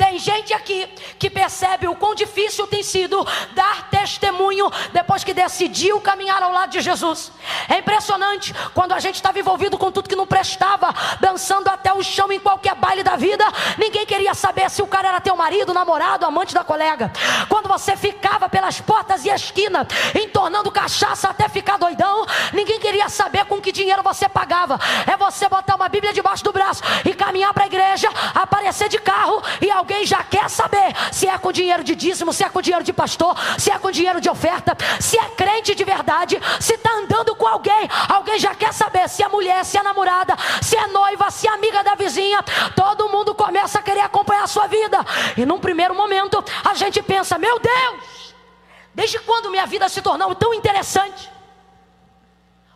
Tem gente aqui que percebe o quão difícil tem sido dar testemunho depois que decidiu caminhar ao lado de Jesus. É impressionante quando a gente estava envolvido com tudo que não prestava, dançando até o chão em qualquer baile da vida. Ninguém queria saber se o cara era teu marido, namorado, amante da colega. Quando você ficava pelas portas e esquina, entornando cachaça até ficar doidão, ninguém queria saber com que dinheiro você pagava. É você botar uma Bíblia debaixo do braço e caminhar para a igreja, aparecer de carro e alguém alguém já quer saber se é com dinheiro de dízimo, se é com dinheiro de pastor, se é com dinheiro de oferta, se é crente de verdade, se está andando com alguém, alguém já quer saber se é mulher, se é namorada, se é noiva, se é amiga da vizinha. Todo mundo começa a querer acompanhar a sua vida. E num primeiro momento a gente pensa: meu Deus, desde quando minha vida se tornou tão interessante?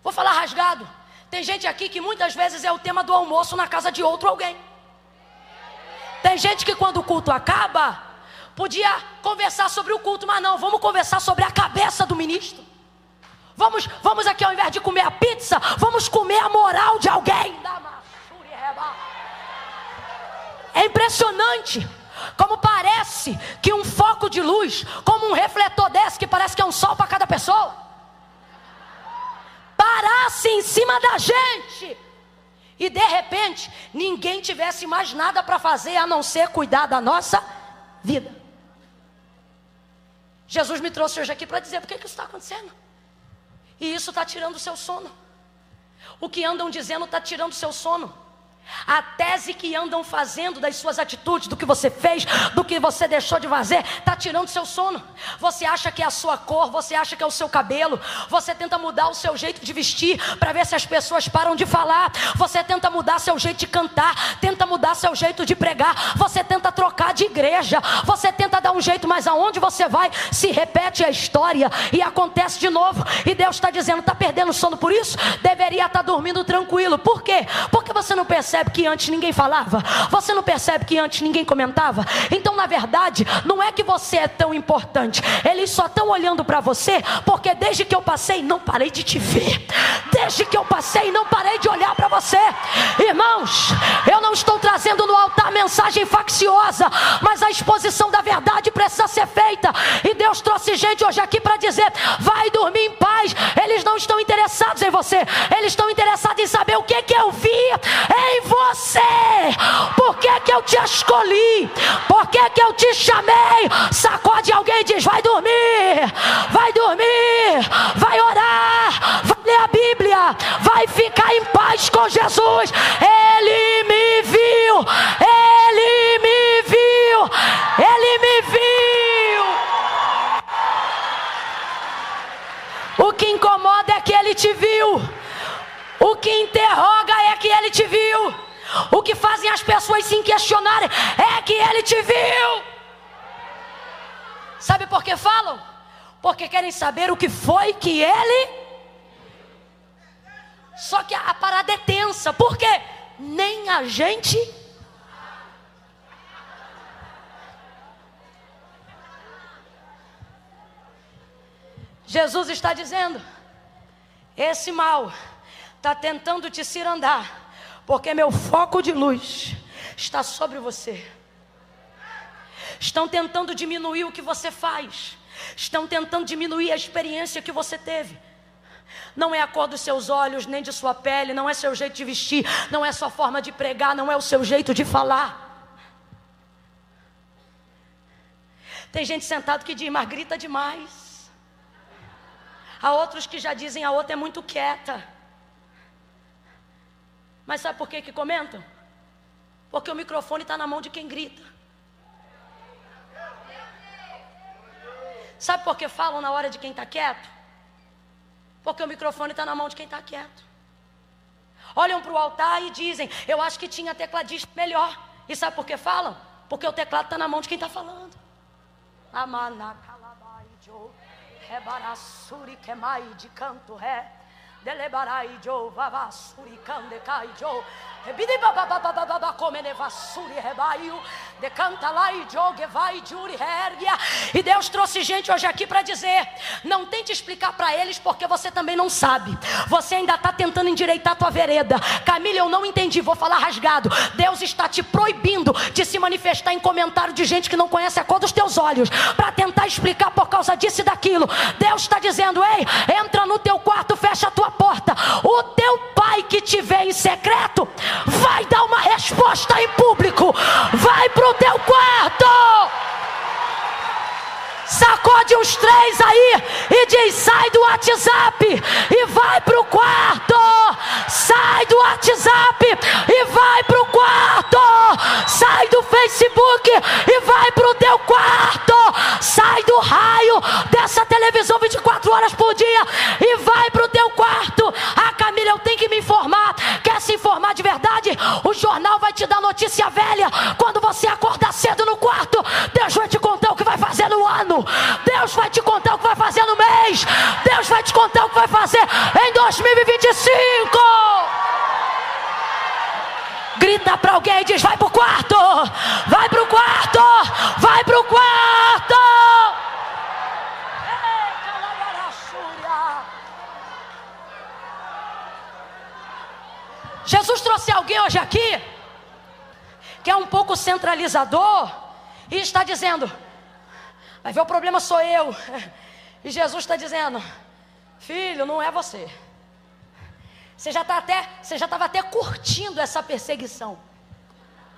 Vou falar rasgado. Tem gente aqui que muitas vezes é o tema do almoço na casa de outro alguém. Tem gente que quando o culto acaba, podia conversar sobre o culto, mas não, vamos conversar sobre a cabeça do ministro. Vamos, vamos aqui ao invés de comer a pizza, vamos comer a moral de alguém. É impressionante como parece que um foco de luz, como um refletor desse, que parece que é um sol para cada pessoa, parasse em cima da gente e de repente ninguém tivesse mais nada para fazer a não ser cuidar da nossa vida. Jesus me trouxe hoje aqui para dizer por que, que isso está acontecendo. E isso está tirando o seu sono. O que andam dizendo está tirando o seu sono. A tese que andam fazendo das suas atitudes, do que você fez, do que você deixou de fazer, está tirando seu sono. Você acha que é a sua cor, você acha que é o seu cabelo, você tenta mudar o seu jeito de vestir para ver se as pessoas param de falar. Você tenta mudar seu jeito de cantar, tenta mudar seu jeito de pregar, você tenta trocar de igreja, você tenta dar um jeito, mas aonde você vai, se repete a história e acontece de novo. E Deus está dizendo: está perdendo sono por isso? Deveria estar tá dormindo tranquilo. Por quê? Porque você não percebe percebe que antes ninguém falava? Você não percebe que antes ninguém comentava? Então, na verdade, não é que você é tão importante. Eles só estão olhando para você porque desde que eu passei, não parei de te ver. Desde que eu passei, não parei de olhar para você. Irmãos, eu não estou trazendo no altar mensagem facciosa, mas a exposição da verdade precisa ser feita. E Deus trouxe gente hoje aqui para dizer: vai dormir em paz. Eles não estão interessados em você, eles estão interessados em saber o que, que eu vi em você. Por que, que eu te escolhi? Por que, que eu te chamei? Sacode alguém e diz: vai dormir, vai dormir, vai orar, vai ler a Bíblia, vai ficar em paz com Jesus. Ele me viu, ele me viu, ele me viu. O que incomoda é que ele te viu. O que interroga é que ele te viu. O que fazem as pessoas se questionarem é que ele te viu. Sabe por que falam? Porque querem saber o que foi que ele. Só que a parada é tensa, porque nem a gente. Jesus está dizendo: esse mal está tentando te cirandar porque meu foco de luz está sobre você. Estão tentando diminuir o que você faz, estão tentando diminuir a experiência que você teve. Não é a cor dos seus olhos, nem de sua pele, não é seu jeito de vestir, não é sua forma de pregar, não é o seu jeito de falar. Tem gente sentado que diz, mas grita demais. Há outros que já dizem, a outra é muito quieta. Mas sabe por que, que comentam? Porque o microfone está na mão de quem grita. Sabe por que falam na hora de quem está quieto? Porque o microfone está na mão de quem está quieto. Olham para o altar e dizem: Eu acho que tinha tecladista melhor. E sabe por que falam? Porque o teclado está na mão de quem está falando. Amana calabai de canto ré. Delebarai jo, vavasuri cande cai jo. Rebidi baba baba baba come ne vasuri rebaio. Decanta lá e jogue vai juri ergia. E Deus trouxe gente hoje aqui para dizer: não tente explicar para eles porque você também não sabe. Você ainda está tentando endireitar tua vereda. Camila, eu não entendi, vou falar rasgado. Deus está te proibindo de se manifestar em comentário de gente que não conhece a cor dos teus olhos, para tentar explicar por causa disso e daquilo. Deus está dizendo: ei, entra no teu quarto, fecha a tua porta. O teu pai que te vê em secreto vai dar uma resposta em público. Vai para o teu quarto. Sacode uns três aí e diz: sai do WhatsApp e vai para o quarto. Sai do WhatsApp e vai para o quarto. Sai do Facebook e vai para o teu quarto. Sai do raio dessa televisão 24 horas por dia e vai para o teu quarto. Ah, Camila, eu tenho que me informar. Quer se informar de verdade? O jornal vai te dar notícia velha quando você acordar cedo no quarto. Deus vai te contar o que vai fazer no ano. Deus vai te contar o que vai fazer no mês. Deus vai te contar o que vai fazer em 2025. Grita para alguém e diz: vai para o quarto, vai para o quarto, vai para o quarto. Jesus trouxe alguém hoje aqui que é um pouco centralizador e está dizendo: Vai ver o problema sou eu. E Jesus está dizendo: Filho, não é você. Você já está até, você já estava até curtindo essa perseguição.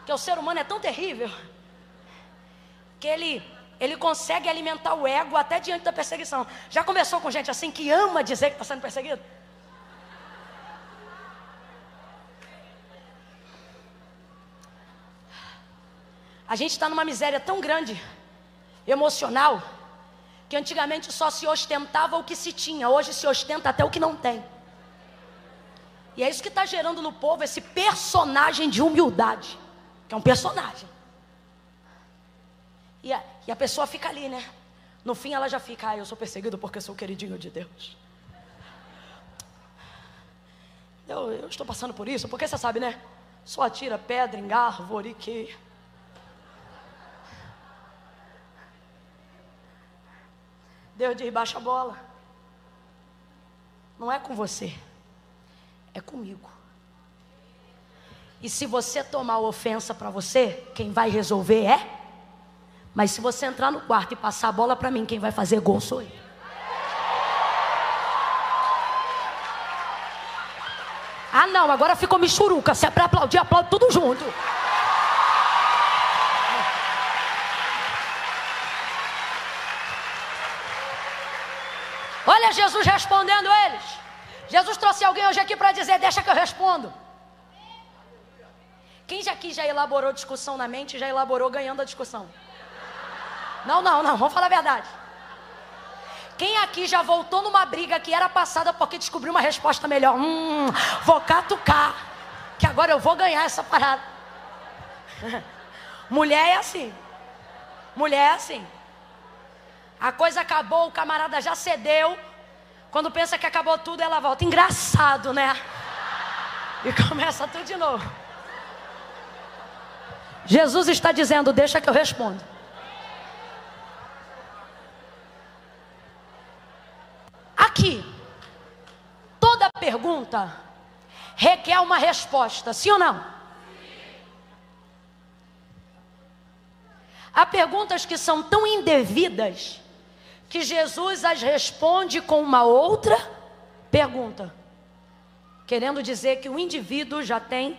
Que o ser humano é tão terrível que ele ele consegue alimentar o ego até diante da perseguição. Já conversou com gente assim que ama dizer que está sendo perseguido? A gente está numa miséria tão grande emocional, que antigamente só se ostentava o que se tinha, hoje se ostenta até o que não tem. E é isso que está gerando no povo esse personagem de humildade, que é um personagem. E a, e a pessoa fica ali, né? No fim ela já fica, ah, eu sou perseguido porque sou queridinho de Deus. Eu, eu estou passando por isso, porque você sabe, né? Só atira pedra em árvore que Deus diz: baixa a bola. Não é com você, é comigo. E se você tomar ofensa para você, quem vai resolver é. Mas se você entrar no quarto e passar a bola para mim, quem vai fazer gol sou eu. Ah, não, agora ficou michuruca. Se é para aplaudir, aplaude tudo junto. Olha Jesus respondendo eles. Jesus trouxe alguém hoje aqui para dizer: Deixa que eu respondo. Quem já aqui já elaborou discussão na mente, já elaborou ganhando a discussão? Não, não, não, vamos falar a verdade. Quem aqui já voltou numa briga que era passada porque descobriu uma resposta melhor? Hum, vou catucar, que agora eu vou ganhar essa parada. Mulher é assim. Mulher é assim. A coisa acabou, o camarada já cedeu. Quando pensa que acabou tudo, ela volta. Engraçado, né? E começa tudo de novo. Jesus está dizendo: Deixa que eu respondo. Aqui, toda pergunta requer uma resposta, sim ou não? Há perguntas que são tão indevidas que Jesus as responde com uma outra pergunta, querendo dizer que o indivíduo já tem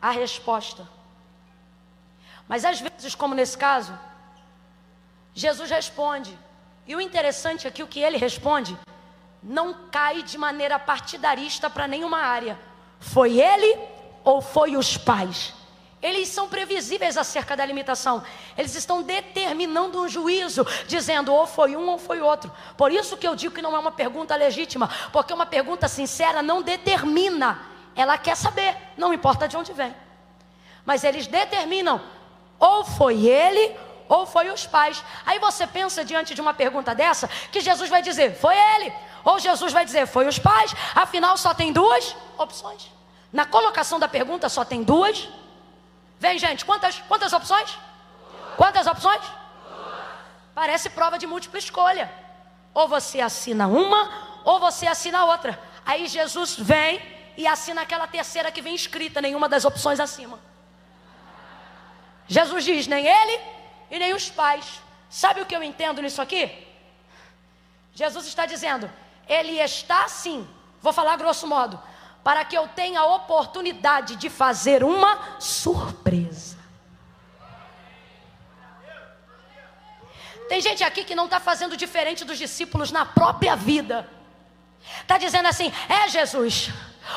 a resposta. Mas às vezes, como nesse caso, Jesus responde, e o interessante aqui, o que ele responde, não cai de maneira partidarista para nenhuma área. Foi ele ou foi os pais? Eles são previsíveis acerca da limitação. Eles estão determinando um juízo, dizendo ou foi um ou foi outro. Por isso que eu digo que não é uma pergunta legítima, porque uma pergunta sincera não determina. Ela quer saber, não importa de onde vem. Mas eles determinam ou foi ele ou foi os pais. Aí você pensa diante de uma pergunta dessa que Jesus vai dizer: foi ele, ou Jesus vai dizer: foi os pais. Afinal, só tem duas opções. Na colocação da pergunta só tem duas opções Vem, gente, quantas, quantas opções? Quantas opções? Parece prova de múltipla escolha. Ou você assina uma, ou você assina outra. Aí Jesus vem e assina aquela terceira que vem escrita, nenhuma das opções acima. Jesus diz: nem ele e nem os pais. Sabe o que eu entendo nisso aqui? Jesus está dizendo: Ele está sim, vou falar grosso modo, para que eu tenha a oportunidade de fazer uma surpresa. Tem gente aqui que não está fazendo diferente dos discípulos na própria vida. Está dizendo assim: é Jesus.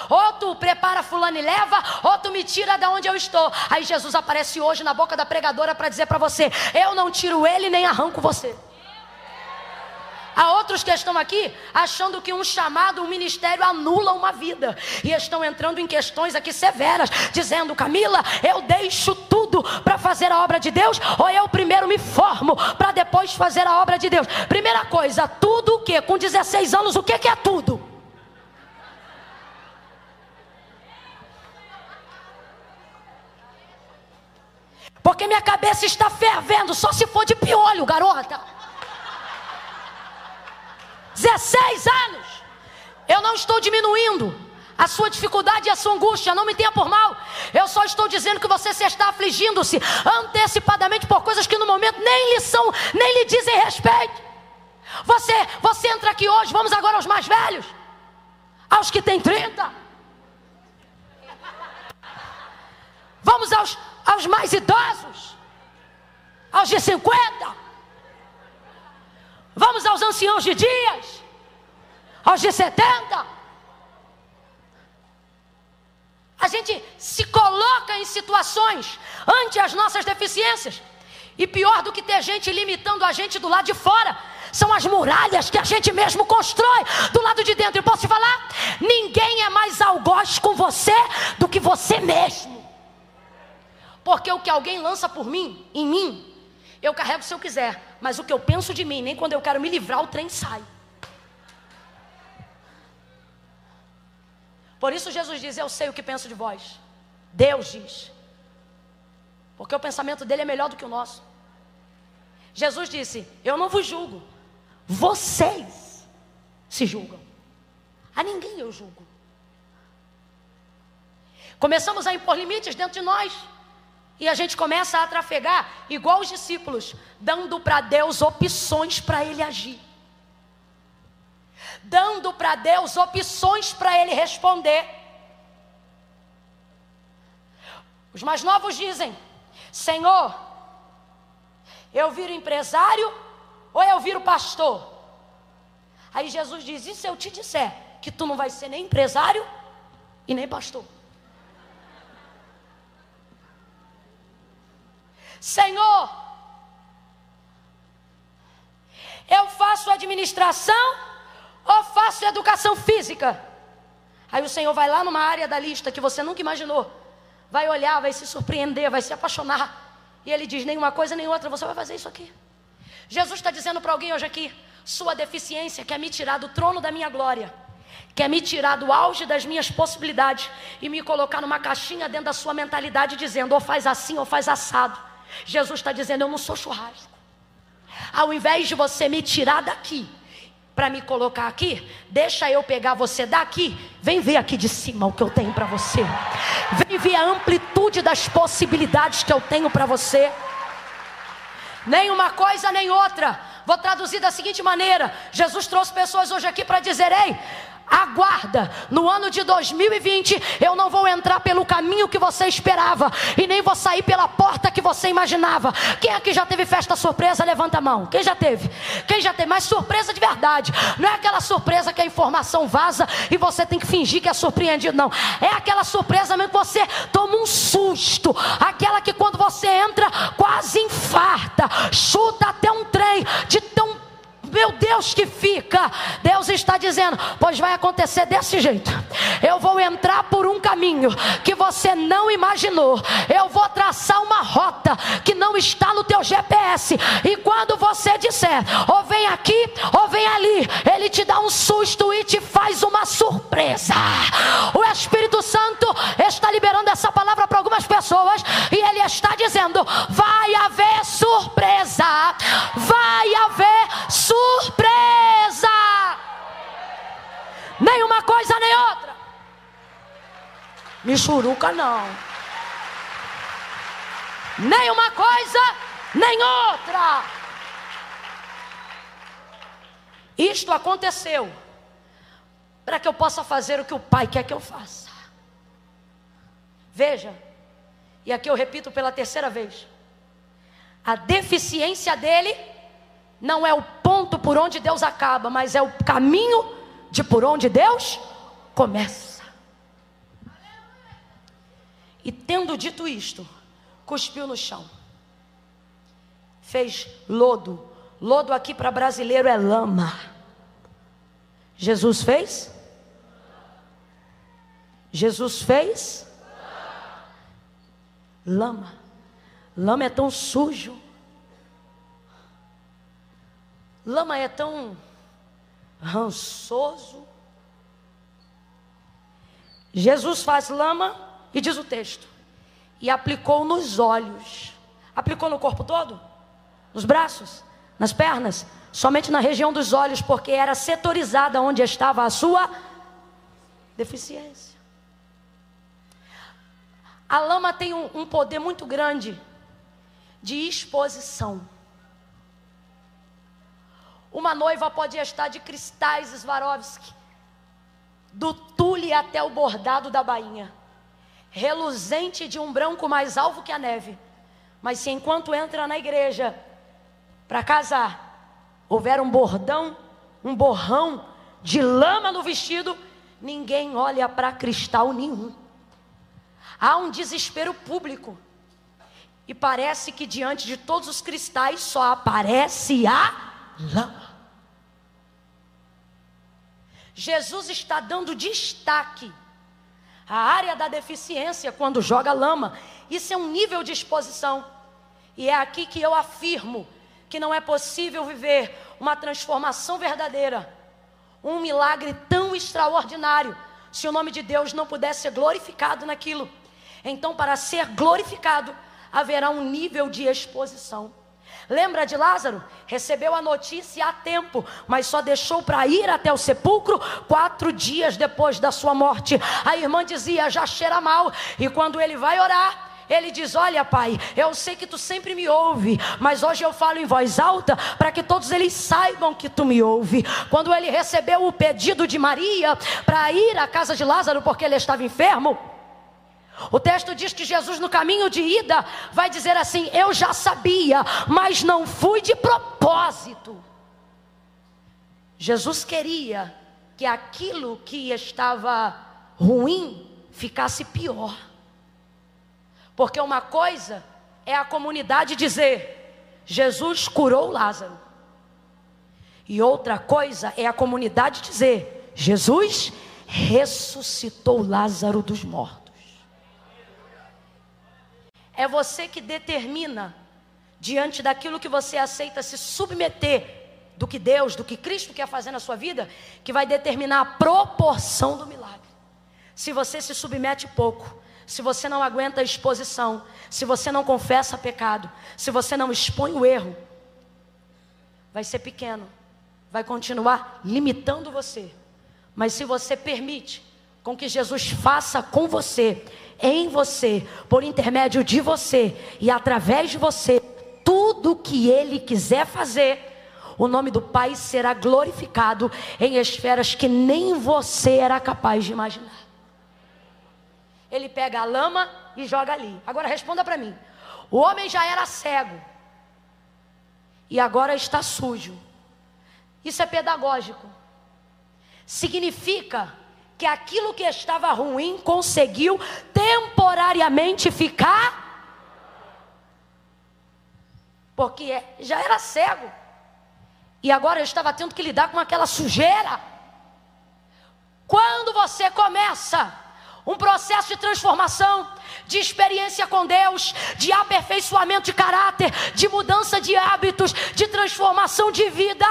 Ou tu prepara fulano e leva, ou tu me tira da onde eu estou. Aí Jesus aparece hoje na boca da pregadora para dizer para você: eu não tiro ele nem arranco você. Há outros que estão aqui achando que um chamado, um ministério anula uma vida. E estão entrando em questões aqui severas, dizendo: Camila, eu deixo tudo para fazer a obra de Deus, ou eu primeiro me formo para depois fazer a obra de Deus. Primeira coisa, tudo o que? Com 16 anos, o que, que é tudo? Porque minha cabeça está fervendo, só se for de piolho, garota. 16 anos. Eu não estou diminuindo a sua dificuldade e a sua angústia, não me tenha por mal. Eu só estou dizendo que você se está afligindo-se antecipadamente por coisas que no momento nem lhe são, nem lhe dizem respeito. Você, você entra aqui hoje, vamos agora aos mais velhos, aos que têm 30. Vamos aos, aos mais idosos, aos de 50. Vamos aos anciãos de dias, aos de 70. A gente se coloca em situações ante as nossas deficiências. E pior do que ter gente limitando a gente do lado de fora, são as muralhas que a gente mesmo constrói do lado de dentro. E posso te falar? Ninguém é mais algoz com você do que você mesmo. Porque o que alguém lança por mim, em mim, eu carrego se eu quiser, mas o que eu penso de mim, nem quando eu quero me livrar, o trem sai. Por isso Jesus diz: Eu sei o que penso de vós. Deus diz. Porque o pensamento dele é melhor do que o nosso. Jesus disse: Eu não vos julgo. Vocês se julgam. A ninguém eu julgo. Começamos a impor limites dentro de nós. E a gente começa a trafegar igual os discípulos, dando para Deus opções para ele agir. Dando para Deus opções para ele responder. Os mais novos dizem: Senhor, eu viro empresário ou eu viro pastor? Aí Jesus diz: E se eu te disser que tu não vai ser nem empresário e nem pastor? Senhor, eu faço administração ou faço educação física? Aí o Senhor vai lá numa área da lista que você nunca imaginou, vai olhar, vai se surpreender, vai se apaixonar, e ele diz: nenhuma coisa nem outra, você vai fazer isso aqui. Jesus está dizendo para alguém hoje aqui: sua deficiência quer me tirar do trono da minha glória quer me tirar do auge das minhas possibilidades e me colocar numa caixinha dentro da sua mentalidade, dizendo ou faz assim ou faz assado. Jesus está dizendo: Eu não sou churrasco. Ao invés de você me tirar daqui para me colocar aqui, deixa eu pegar você daqui. Vem ver aqui de cima o que eu tenho para você. Vem ver a amplitude das possibilidades que eu tenho para você. Nem uma coisa nem outra. Vou traduzir da seguinte maneira: Jesus trouxe pessoas hoje aqui para dizer: Ei, Aguarda, no ano de 2020 eu não vou entrar pelo caminho que você esperava e nem vou sair pela porta que você imaginava. Quem aqui já teve festa surpresa? Levanta a mão. Quem já teve? Quem já teve? Mas surpresa de verdade. Não é aquela surpresa que a informação vaza e você tem que fingir que é surpreendido, não. É aquela surpresa mesmo que você toma um susto. Aquela que quando você entra quase infarta, chuta até um trem de tão meu Deus, que fica. Deus está dizendo: Pois vai acontecer desse jeito. Eu vou entrar por um caminho que você não imaginou. Eu vou traçar uma rota que não está no teu GPS. E quando você disser, ou vem aqui, ou vem ali, ele te dá um susto e te faz uma surpresa. O Espírito Santo está liberando essa palavra para algumas pessoas e ele está dizendo: vai haver surpresa, vai coisa nem outra. Me churuca não. nem uma coisa, nem outra. Isto aconteceu para que eu possa fazer o que o Pai quer que eu faça. Veja, e aqui eu repito pela terceira vez: a deficiência dele não é o ponto por onde Deus acaba, mas é o caminho de por onde Deus começa. E tendo dito isto, cuspiu no chão, fez lodo. Lodo aqui para brasileiro é lama. Jesus fez? Jesus fez? Lama. Lama é tão sujo. Lama é tão rançoso. Jesus faz lama e diz o texto: e aplicou nos olhos. Aplicou no corpo todo? Nos braços? Nas pernas? Somente na região dos olhos, porque era setorizada onde estava a sua deficiência. A lama tem um, um poder muito grande de exposição. Uma noiva pode estar de cristais Swarovski, do tule até o bordado da bainha, reluzente de um branco mais alvo que a neve. Mas se enquanto entra na igreja para casar, houver um bordão, um borrão de lama no vestido, ninguém olha para cristal nenhum. Há um desespero público. E parece que diante de todos os cristais só aparece a lama. Jesus está dando destaque à área da deficiência quando joga lama. Isso é um nível de exposição. E é aqui que eu afirmo que não é possível viver uma transformação verdadeira, um milagre tão extraordinário, se o nome de Deus não pudesse ser glorificado naquilo. Então, para ser glorificado, haverá um nível de exposição. Lembra de Lázaro? Recebeu a notícia a tempo, mas só deixou para ir até o sepulcro quatro dias depois da sua morte. A irmã dizia: já cheira mal. E quando ele vai orar, ele diz: Olha, pai, eu sei que tu sempre me ouve, mas hoje eu falo em voz alta para que todos eles saibam que tu me ouve. Quando ele recebeu o pedido de Maria para ir à casa de Lázaro porque ele estava enfermo, o texto diz que Jesus, no caminho de ida, vai dizer assim: Eu já sabia, mas não fui de propósito. Jesus queria que aquilo que estava ruim ficasse pior. Porque uma coisa é a comunidade dizer: Jesus curou Lázaro. E outra coisa é a comunidade dizer: Jesus ressuscitou Lázaro dos mortos. É você que determina, diante daquilo que você aceita se submeter, do que Deus, do que Cristo quer fazer na sua vida, que vai determinar a proporção do milagre. Se você se submete pouco, se você não aguenta a exposição, se você não confessa pecado, se você não expõe o erro, vai ser pequeno, vai continuar limitando você. Mas se você permite com que Jesus faça com você em você, por intermédio de você e através de você, tudo que Ele quiser fazer, o nome do Pai será glorificado em esferas que nem você era capaz de imaginar. Ele pega a lama e joga ali. Agora responda para mim: o homem já era cego e agora está sujo. Isso é pedagógico. Significa que aquilo que estava ruim conseguiu temporariamente ficar. Porque já era cego. E agora eu estava tendo que lidar com aquela sujeira. Quando você começa um processo de transformação, de experiência com Deus, de aperfeiçoamento de caráter, de mudança de hábitos, de transformação de vida.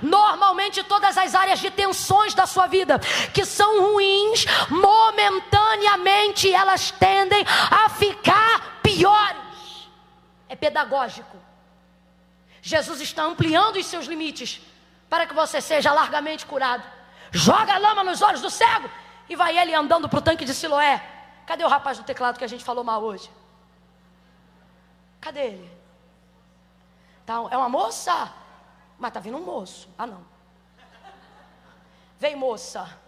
Normalmente, todas as áreas de tensões da sua vida que são ruins, momentaneamente elas tendem a ficar piores. É pedagógico. Jesus está ampliando os seus limites para que você seja largamente curado. Joga a lama nos olhos do cego e vai ele andando para o tanque de Siloé. Cadê o rapaz do teclado que a gente falou mal hoje? Cadê ele? Tá, é uma moça? Mas tá vindo um moço. Ah, não. Vem, moça.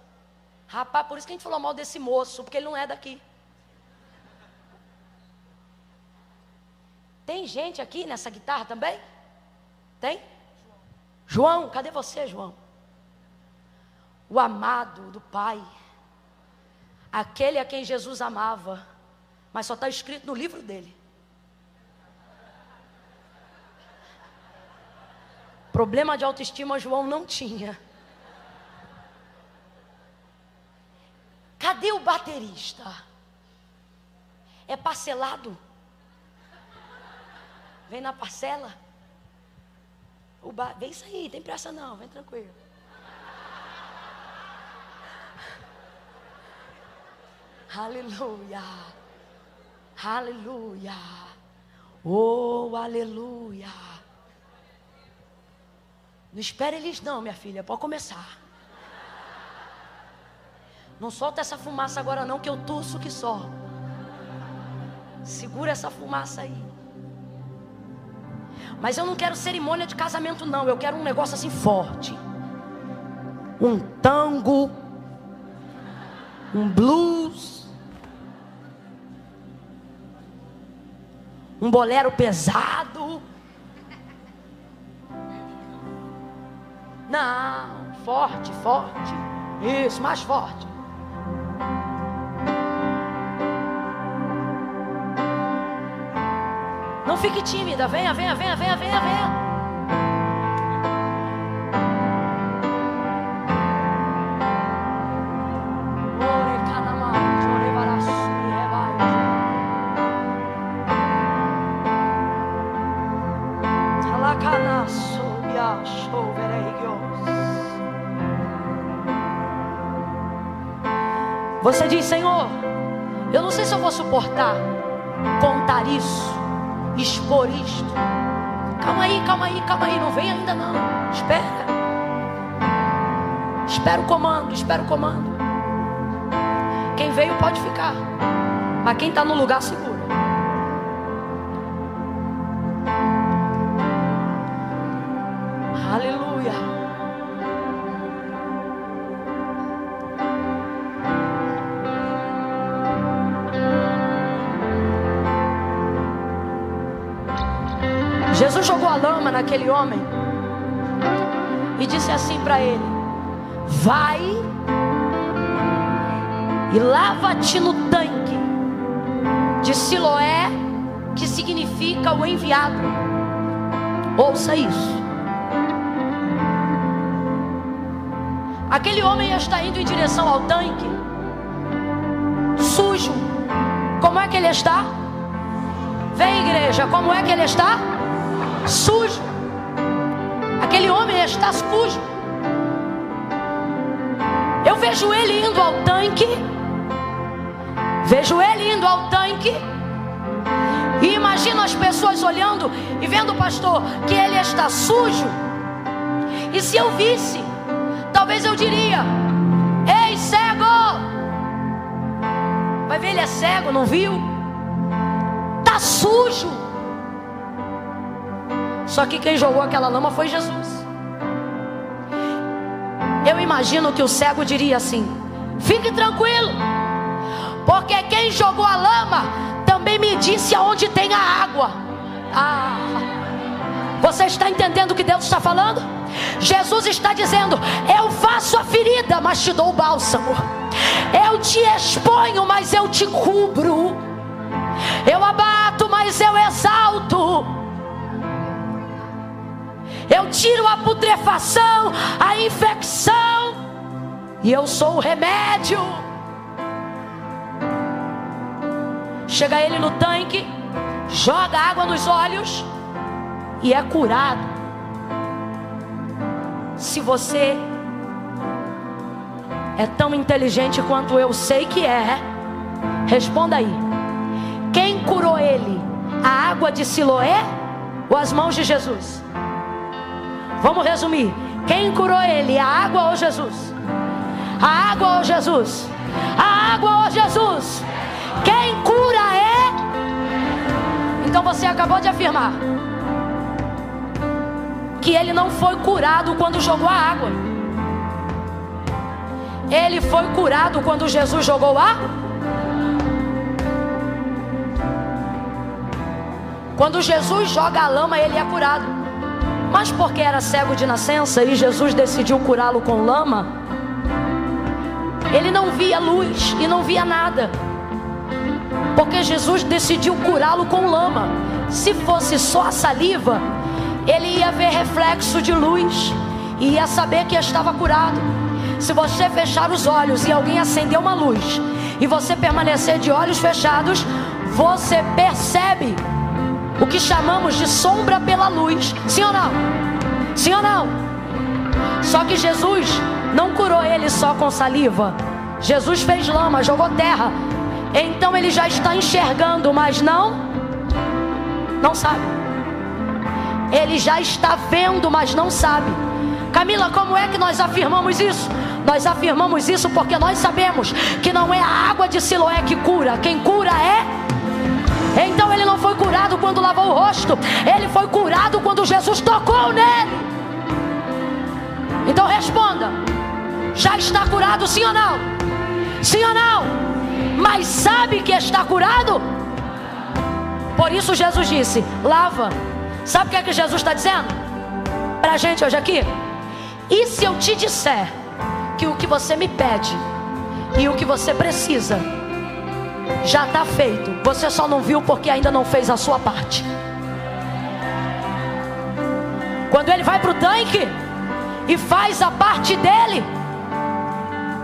Rapaz, por isso que a gente falou mal desse moço, porque ele não é daqui. Tem gente aqui nessa guitarra também? Tem? João, cadê você, João? O amado do Pai. Aquele a quem Jesus amava. Mas só está escrito no livro dele. Problema de autoestima João não tinha. Cadê o baterista? É parcelado? Vem na parcela? O ba... Vem aí, tem pressa não, vem tranquilo. Aleluia. Aleluia. Oh, aleluia. Não espere eles não, minha filha, pode começar. Não solta essa fumaça agora não, que eu tuço que só. Segura essa fumaça aí. Mas eu não quero cerimônia de casamento não, eu quero um negócio assim forte. Um tango, um blues, um bolero pesado. Não, forte, forte. Isso, mais forte. Não fique tímida. Venha, venha, venha, venha, venha, venha. Sei se eu vou suportar contar isso expor isto. Calma aí, calma aí, calma aí, não vem ainda não. Espera. Espera o comando, espera o comando. Quem veio pode ficar, mas quem está no lugar segura. jogou a lama naquele homem e disse assim para ele: Vai e lava-te no tanque de Siloé, que significa o enviado. Ouça isso. Aquele homem está indo em direção ao tanque, sujo. Como é que ele está? Vem, igreja, como é que ele está? Sujo. Aquele homem está sujo. Eu vejo ele indo ao tanque. Vejo ele indo ao tanque. E imagino as pessoas olhando e vendo o pastor que ele está sujo. E se eu visse, talvez eu diria: Ei, cego! Vai ver, ele é cego, não viu? Está sujo. Só que quem jogou aquela lama foi Jesus. Eu imagino que o cego diria assim: fique tranquilo, porque quem jogou a lama também me disse aonde tem a água. Ah, você está entendendo o que Deus está falando? Jesus está dizendo: Eu faço a ferida, mas te dou o bálsamo. Eu te exponho, mas eu te cubro. Eu abato, mas eu exalto. Eu tiro a putrefação, a infecção, e eu sou o remédio. Chega ele no tanque, joga água nos olhos e é curado. Se você é tão inteligente quanto eu sei que é, responda aí: quem curou ele? A água de Siloé ou as mãos de Jesus? Vamos resumir. Quem curou ele? A água ou Jesus? A água ou Jesus? A água ou Jesus? Quem cura é? Então você acabou de afirmar que ele não foi curado quando jogou a água. Ele foi curado quando Jesus jogou a Quando Jesus joga a lama, ele é curado. Mas porque era cego de nascença e Jesus decidiu curá-lo com lama, ele não via luz e não via nada. Porque Jesus decidiu curá-lo com lama. Se fosse só a saliva, ele ia ver reflexo de luz e ia saber que estava curado. Se você fechar os olhos e alguém acender uma luz e você permanecer de olhos fechados, você percebe o que chamamos de sombra pela luz. Sim ou não? Sim ou não? Só que Jesus não curou ele só com saliva. Jesus fez lama, jogou terra. Então ele já está enxergando, mas não não sabe. Ele já está vendo, mas não sabe. Camila, como é que nós afirmamos isso? Nós afirmamos isso porque nós sabemos que não é a água de Siloé que cura, quem cura é então ele não foi curado quando lavou o rosto, ele foi curado quando Jesus tocou nele. Então responda: já está curado, sim ou não? Sim ou não? Mas sabe que está curado? Por isso Jesus disse: lava. Sabe o que é que Jesus está dizendo? Para a gente hoje aqui? E se eu te disser que o que você me pede e o que você precisa já está feito. Você só não viu porque ainda não fez a sua parte. Quando ele vai para o tanque e faz a parte dele,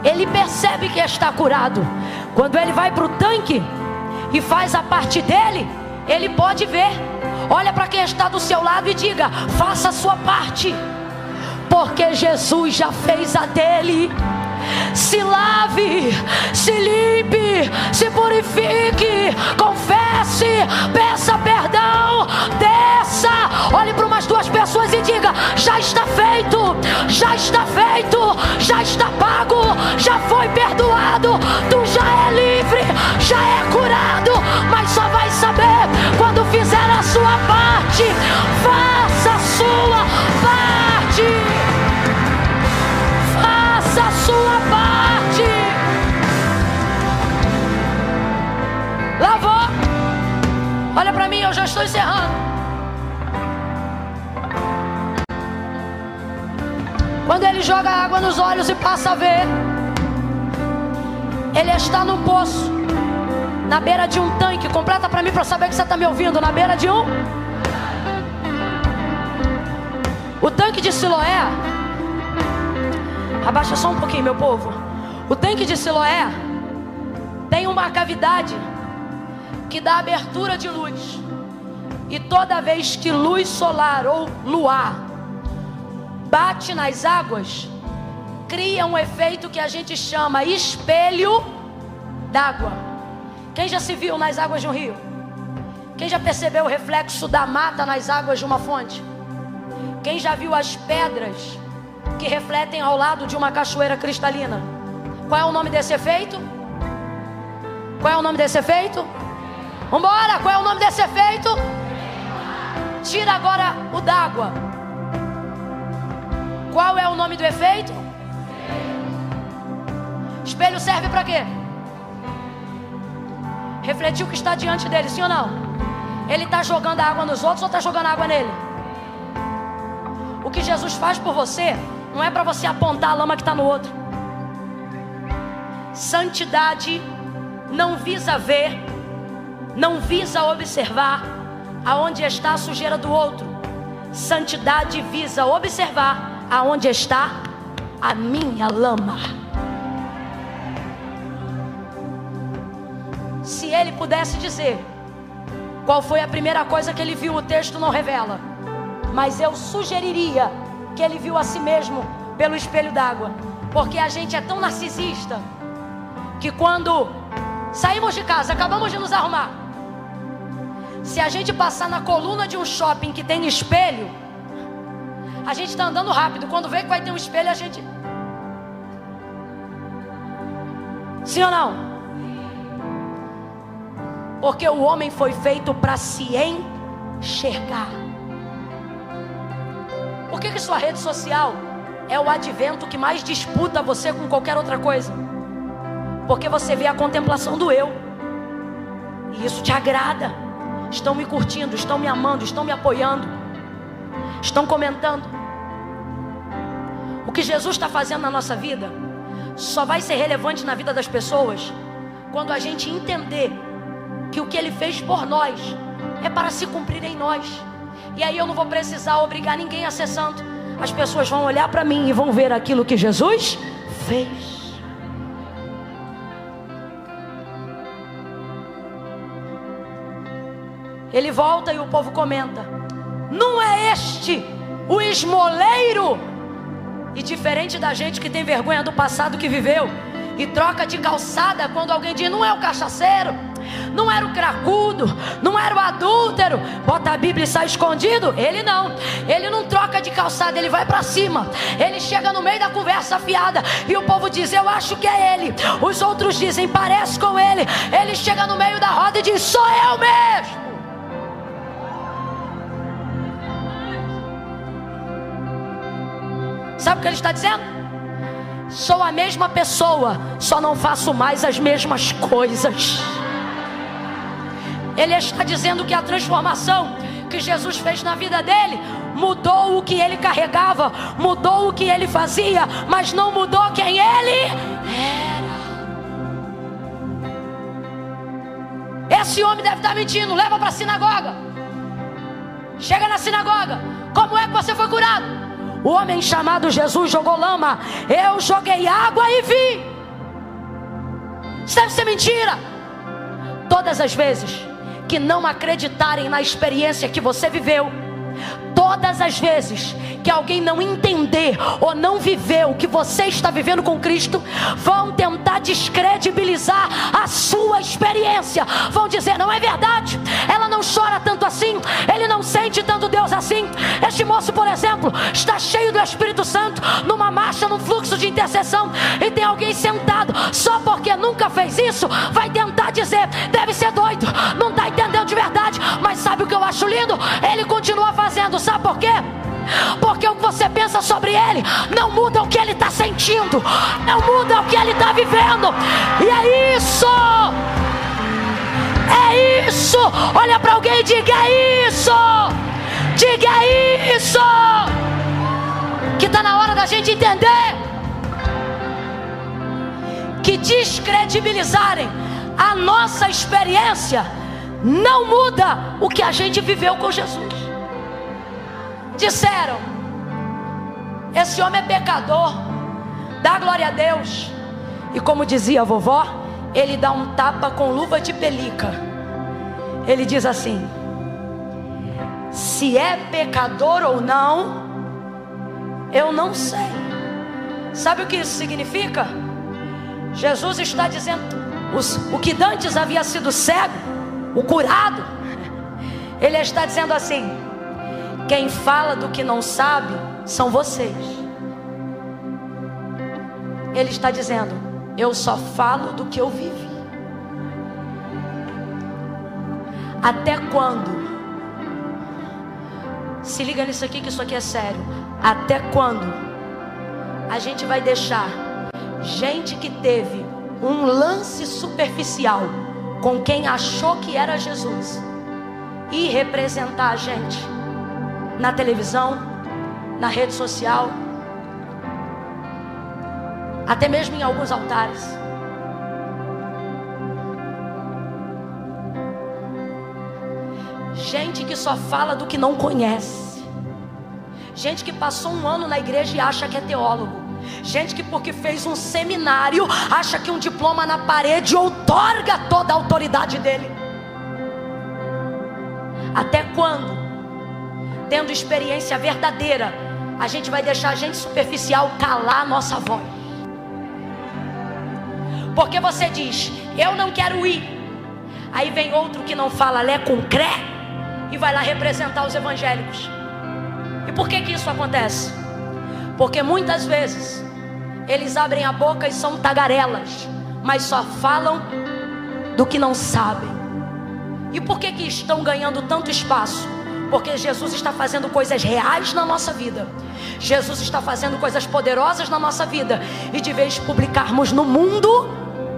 ele percebe que está curado. Quando ele vai para o tanque e faz a parte dele, ele pode ver. Olha para quem está do seu lado e diga: faça a sua parte, porque Jesus já fez a dele se lave, se limpe, se purifique, confesse, peça perdão, desça, olhe para umas duas pessoas e diga: já está feito, já está feito, já está pago, já foi perdoado, tu já é livre, já é curado, mas só vai saber quando fizer a sua parte. Olha para mim, eu já estou encerrando. Quando ele joga água nos olhos e passa a ver, ele está no poço, na beira de um tanque. Completa para mim para saber que você está me ouvindo. Na beira de um. O tanque de Siloé. Abaixa só um pouquinho, meu povo. O tanque de Siloé tem uma cavidade que dá abertura de luz. E toda vez que luz solar ou luar bate nas águas, cria um efeito que a gente chama espelho d'água. Quem já se viu nas águas de um rio? Quem já percebeu o reflexo da mata nas águas de uma fonte? Quem já viu as pedras que refletem ao lado de uma cachoeira cristalina? Qual é o nome desse efeito? Qual é o nome desse efeito? Vambora, qual é o nome desse efeito? Tira agora o d'água. Qual é o nome do efeito? Espelho serve para quê? Refletir o que está diante dele, sim ou não? Ele está jogando água nos outros ou está jogando água nele? O que Jesus faz por você não é para você apontar a lama que está no outro. Santidade não visa ver não visa observar aonde está a sujeira do outro. Santidade visa observar aonde está a minha lama. Se ele pudesse dizer qual foi a primeira coisa que ele viu, o texto não revela. Mas eu sugeriria que ele viu a si mesmo pelo espelho d'água. Porque a gente é tão narcisista que quando saímos de casa, acabamos de nos arrumar, se a gente passar na coluna de um shopping que tem espelho, a gente está andando rápido. Quando vê que vai ter um espelho, a gente. Sim ou não? Porque o homem foi feito para se enxergar. Por que, que sua rede social é o advento que mais disputa você com qualquer outra coisa? Porque você vê a contemplação do eu. E isso te agrada. Estão me curtindo, estão me amando, estão me apoiando, estão comentando. O que Jesus está fazendo na nossa vida só vai ser relevante na vida das pessoas quando a gente entender que o que Ele fez por nós é para se cumprir em nós. E aí eu não vou precisar obrigar ninguém a ser santo. As pessoas vão olhar para mim e vão ver aquilo que Jesus fez. Ele volta e o povo comenta: Não é este o esmoleiro? E diferente da gente que tem vergonha do passado que viveu e troca de calçada quando alguém diz: Não é o cachaceiro, não era o cracudo, não era o adúltero, bota a Bíblia e sai escondido. Ele não, ele não troca de calçada, ele vai para cima. Ele chega no meio da conversa afiada e o povo diz: Eu acho que é ele. Os outros dizem: Parece com ele. Ele chega no meio da roda e diz: Sou eu mesmo. Sabe o que ele está dizendo? Sou a mesma pessoa, só não faço mais as mesmas coisas. Ele está dizendo que a transformação que Jesus fez na vida dele mudou o que ele carregava, mudou o que ele fazia, mas não mudou quem ele era. Esse homem deve estar mentindo, leva para a sinagoga. Chega na sinagoga, como é que você foi curado? O homem chamado Jesus jogou lama. Eu joguei água e vi. Isso deve ser mentira. Todas as vezes que não acreditarem na experiência que você viveu, todas as vezes que alguém não entender ou não viver o que você está vivendo com Cristo, vão tentar descredibilizar a sua experiência. Vão dizer: não é verdade, ela não chora tanto assim, ele não sente tanto Deus assim. Este moço, por exemplo, está cheio do Espírito Santo, numa marcha, num fluxo de intercessão, e tem alguém sentado, só porque nunca fez isso, vai tentar dizer: deve ser doido, não está entendendo de verdade, mas sabe o que eu acho lindo? Ele continua fazendo, sabe por quê? Porque o que você pensa sobre ele não muda o que ele está sentindo, não muda o que ele está vivendo. E é isso. É isso. Olha para alguém e diga é isso. Diga é isso. Que está na hora da gente entender que descredibilizarem a nossa experiência não muda o que a gente viveu com Jesus disseram: Esse homem é pecador, dá glória a Deus. E como dizia a vovó, ele dá um tapa com luva de pelica. Ele diz assim: Se é pecador ou não, eu não sei. Sabe o que isso significa? Jesus está dizendo: os, o que dantes havia sido cego, o curado, ele está dizendo assim: quem fala do que não sabe são vocês. Ele está dizendo: Eu só falo do que eu vivi. Até quando? Se liga nisso aqui, que isso aqui é sério. Até quando a gente vai deixar gente que teve um lance superficial com quem achou que era Jesus e representar a gente? Na televisão, na rede social, até mesmo em alguns altares. Gente que só fala do que não conhece. Gente que passou um ano na igreja e acha que é teólogo. Gente que porque fez um seminário acha que um diploma na parede outorga toda a autoridade dele. Até quando tendo experiência verdadeira, a gente vai deixar a gente superficial calar a nossa voz. Porque você diz, eu não quero ir. Aí vem outro que não fala lé com cré e vai lá representar os evangélicos. E por que que isso acontece? Porque muitas vezes eles abrem a boca e são tagarelas, mas só falam do que não sabem. E por que, que estão ganhando tanto espaço? Porque Jesus está fazendo coisas reais na nossa vida. Jesus está fazendo coisas poderosas na nossa vida. E de vez publicarmos no mundo,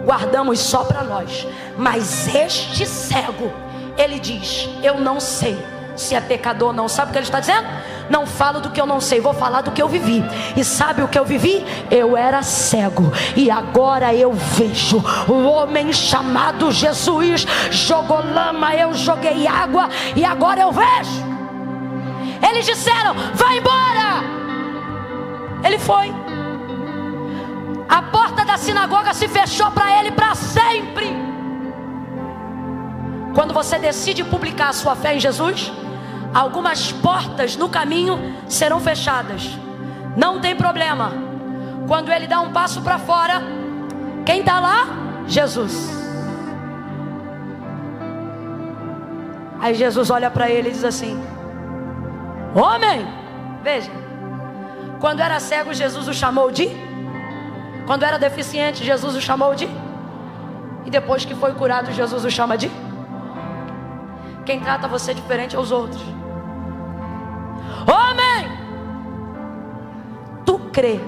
guardamos só para nós. Mas este cego, ele diz: Eu não sei se é pecador ou não. Sabe o que ele está dizendo? Não falo do que eu não sei, vou falar do que eu vivi. E sabe o que eu vivi? Eu era cego e agora eu vejo. O homem chamado Jesus jogou lama, eu joguei água e agora eu vejo. Eles disseram: Vai embora. Ele foi. A porta da sinagoga se fechou para ele para sempre. Quando você decide publicar a sua fé em Jesus, algumas portas no caminho serão fechadas. Não tem problema. Quando ele dá um passo para fora, quem está lá? Jesus. Aí Jesus olha para ele e diz assim: Homem, veja. Quando era cego, Jesus o chamou de. Quando era deficiente, Jesus o chamou de. E depois que foi curado, Jesus o chama de. Quem trata você diferente aos outros. Homem, tu crê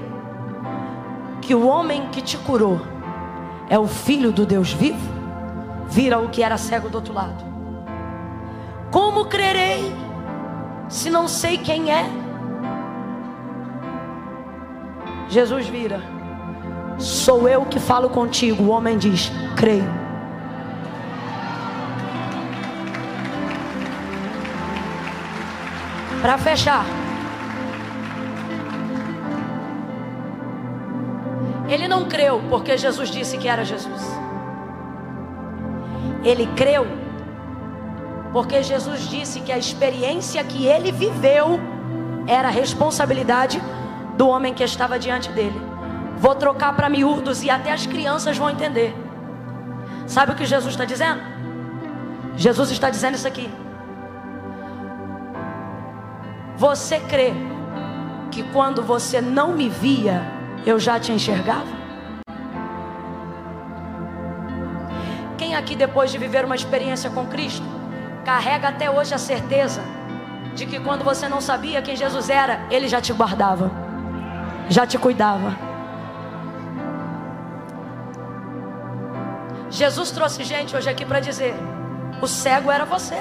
que o homem que te curou é o filho do Deus vivo? Vira o que era cego do outro lado. Como crerei se não sei quem é? Jesus vira. Sou eu que falo contigo. O homem diz: creio. Para fechar. Ele não creu porque Jesus disse que era Jesus. Ele creu porque Jesus disse que a experiência que ele viveu era responsabilidade do homem que estava diante dele. Vou trocar para miúdos e até as crianças vão entender. Sabe o que Jesus está dizendo? Jesus está dizendo isso aqui. Você crê que quando você não me via, eu já te enxergava? Quem aqui, depois de viver uma experiência com Cristo, carrega até hoje a certeza de que quando você não sabia quem Jesus era, Ele já te guardava, já te cuidava? Jesus trouxe gente hoje aqui para dizer: o cego era você.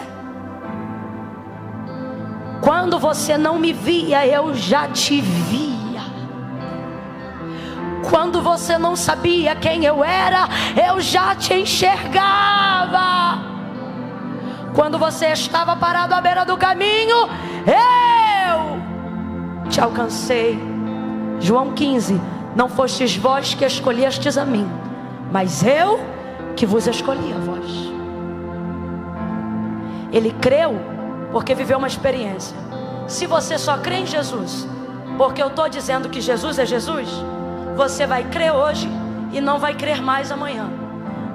Quando você não me via, eu já te via. Quando você não sabia quem eu era, eu já te enxergava. Quando você estava parado à beira do caminho, eu te alcancei. João 15: Não fostes vós que escolhestes a mim, mas eu que vos escolhi a vós. Ele creu porque viveu uma experiência. Se você só crê em Jesus, porque eu estou dizendo que Jesus é Jesus, você vai crer hoje e não vai crer mais amanhã.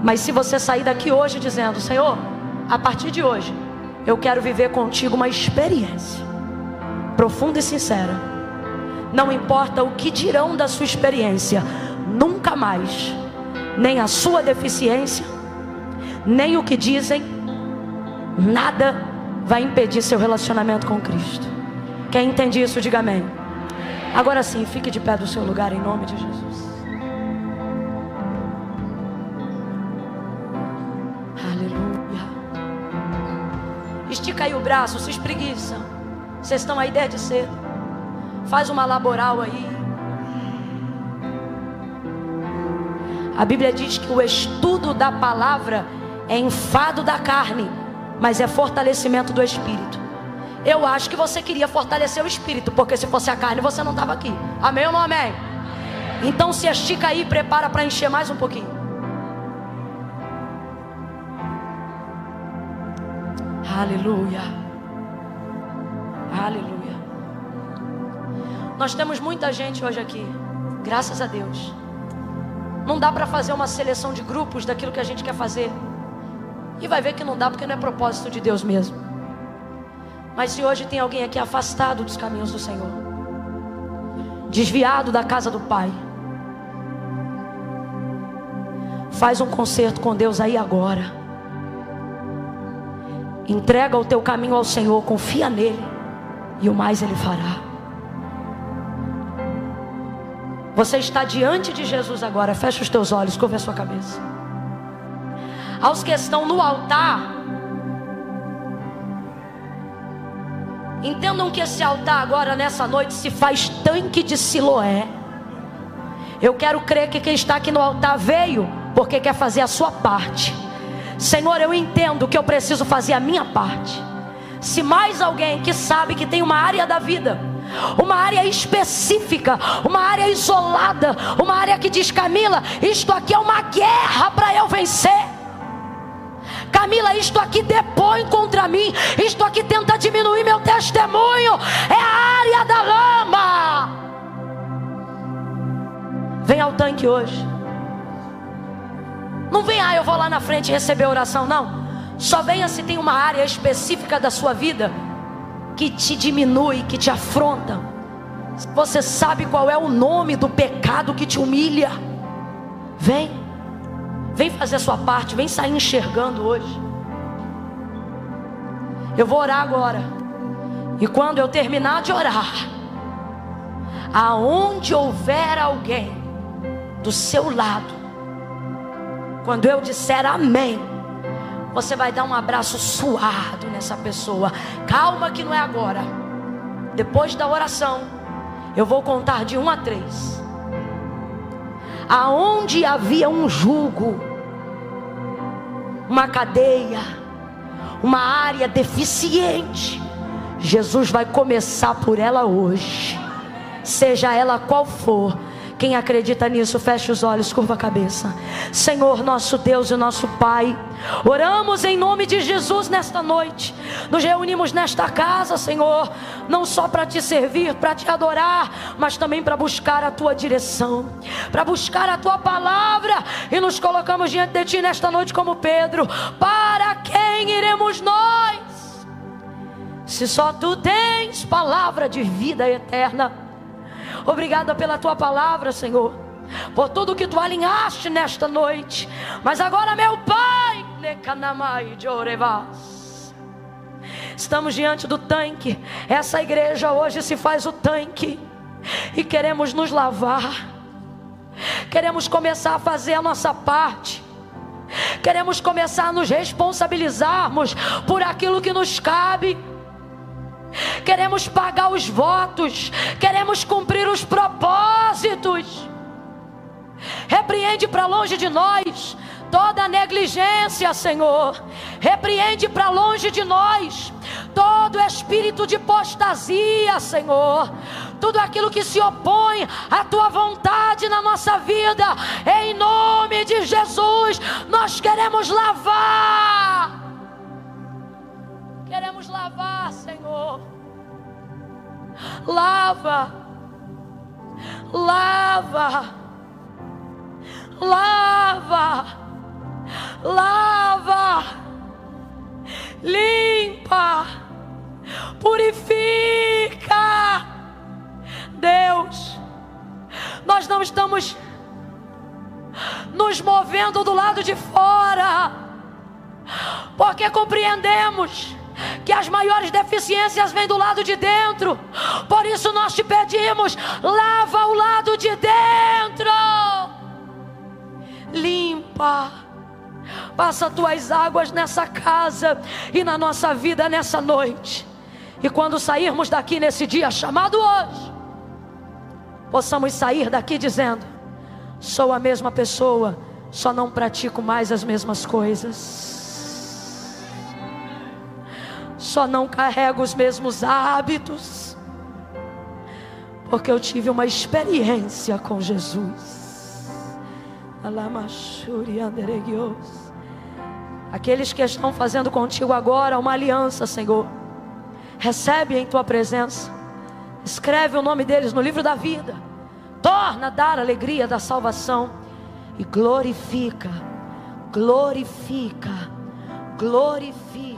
Mas se você sair daqui hoje dizendo, Senhor, a partir de hoje, eu quero viver contigo uma experiência profunda e sincera. Não importa o que dirão da sua experiência, nunca mais, nem a sua deficiência, nem o que dizem, nada vai impedir seu relacionamento com Cristo. Quem entende isso, diga amém. Agora sim, fique de pé do seu lugar em nome de Jesus. Aleluia. Estica aí o braço, se espreguiça. Vocês estão aí desde cedo. Faz uma laboral aí. A Bíblia diz que o estudo da palavra é enfado da carne mas é fortalecimento do espírito. Eu acho que você queria fortalecer o espírito, porque se fosse a carne você não estava aqui. Amém ou não amém? Então se estica aí e prepara para encher mais um pouquinho. Aleluia. Aleluia. Nós temos muita gente hoje aqui, graças a Deus. Não dá para fazer uma seleção de grupos daquilo que a gente quer fazer. E vai ver que não dá porque não é propósito de Deus mesmo. Mas se hoje tem alguém aqui afastado dos caminhos do Senhor, desviado da casa do Pai, faz um concerto com Deus aí agora. Entrega o teu caminho ao Senhor, confia nele, e o mais ele fará. Você está diante de Jesus agora, fecha os teus olhos, curva a sua cabeça. Aos que estão no altar, Entendam que esse altar agora nessa noite se faz tanque de Siloé. Eu quero crer que quem está aqui no altar veio porque quer fazer a sua parte. Senhor, eu entendo que eu preciso fazer a minha parte. Se mais alguém que sabe que tem uma área da vida, uma área específica, uma área isolada, uma área que diz Camila, isto aqui é uma guerra para eu vencer. Camila, isto aqui depõe contra mim, isto aqui tenta diminuir meu testemunho, é a área da lama. Vem ao tanque hoje. Não venha, ah, eu vou lá na frente receber oração, não. Só venha se tem uma área específica da sua vida que te diminui, que te afronta. Você sabe qual é o nome do pecado que te humilha. Vem. Vem fazer a sua parte, vem sair enxergando hoje. Eu vou orar agora. E quando eu terminar de orar, aonde houver alguém do seu lado, quando eu disser amém, você vai dar um abraço suado nessa pessoa. Calma que não é agora. Depois da oração, eu vou contar de um a três. Aonde havia um jugo, uma cadeia, uma área deficiente. Jesus vai começar por ela hoje, seja ela qual for quem acredita nisso, feche os olhos, curva a cabeça. Senhor, nosso Deus e nosso Pai, oramos em nome de Jesus nesta noite. Nos reunimos nesta casa, Senhor, não só para te servir, para te adorar, mas também para buscar a tua direção, para buscar a tua palavra. E nos colocamos diante de ti nesta noite como Pedro. Para quem iremos nós? Se só tu tens palavra de vida eterna. Obrigada pela tua palavra, Senhor. Por tudo que tu alinhaste nesta noite. Mas agora, meu Pai, estamos diante do tanque. Essa igreja hoje se faz o tanque. E queremos nos lavar. Queremos começar a fazer a nossa parte. Queremos começar a nos responsabilizarmos por aquilo que nos cabe queremos pagar os votos, queremos cumprir os propósitos. Repreende para longe de nós toda negligência, Senhor. Repreende para longe de nós todo espírito de apostasia, Senhor. Tudo aquilo que se opõe à tua vontade na nossa vida, em nome de Jesus, nós queremos lavar Queremos lavar, Senhor. Lava. Lava. Lava. Lava. Limpa. Purifica. Deus, nós não estamos nos movendo do lado de fora, porque compreendemos que as maiores deficiências vêm do lado de dentro. Por isso nós te pedimos: lava o lado de dentro, limpa. Passa tuas águas nessa casa e na nossa vida nessa noite. E quando sairmos daqui nesse dia chamado hoje, possamos sair daqui dizendo: sou a mesma pessoa, só não pratico mais as mesmas coisas só não carrego os mesmos hábitos, porque eu tive uma experiência com Jesus. Aqueles que estão fazendo contigo agora uma aliança, Senhor, recebe em tua presença, escreve o nome deles no livro da vida, torna a dar alegria da salvação. E glorifica, glorifica, glorifica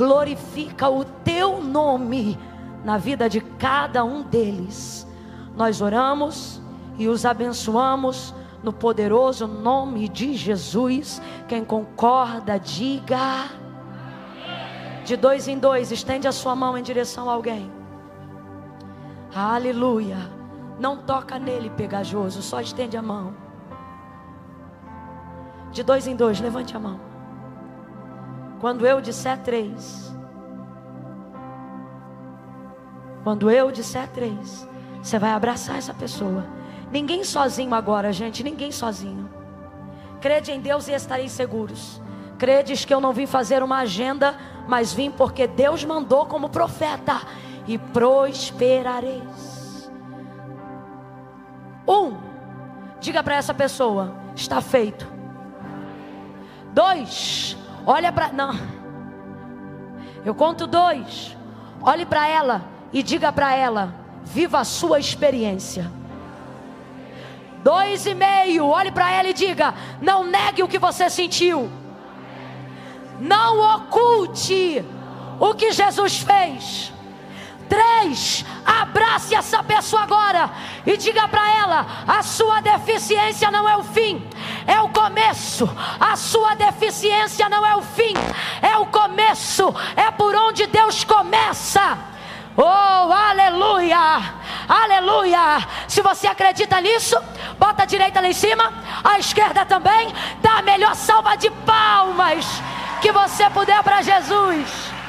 glorifica o teu nome na vida de cada um deles. Nós oramos e os abençoamos no poderoso nome de Jesus. Quem concorda, diga. De dois em dois, estende a sua mão em direção a alguém. Aleluia. Não toca nele, pegajoso, só estende a mão. De dois em dois, levante a mão. Quando eu disser três, quando eu disser três, você vai abraçar essa pessoa. Ninguém sozinho agora, gente, ninguém sozinho. Crede em Deus e estareis seguros. Credes que eu não vim fazer uma agenda, mas vim porque Deus mandou como profeta e prosperareis. Um, diga para essa pessoa: está feito. Dois, olha para. Não, eu conto dois. Olhe para ela e diga para ela: viva a sua experiência. Dois e meio, olhe para ela e diga: não negue o que você sentiu. Não oculte o que Jesus fez. Três, abrace essa pessoa agora e diga para ela: a sua deficiência não é o fim, é o começo. A sua deficiência não é o fim, é o começo. É por onde Deus começa. Oh, aleluia! Aleluia! Se você acredita nisso, bota a direita lá em cima, a esquerda também. Dá a melhor salva de palmas que você puder para Jesus.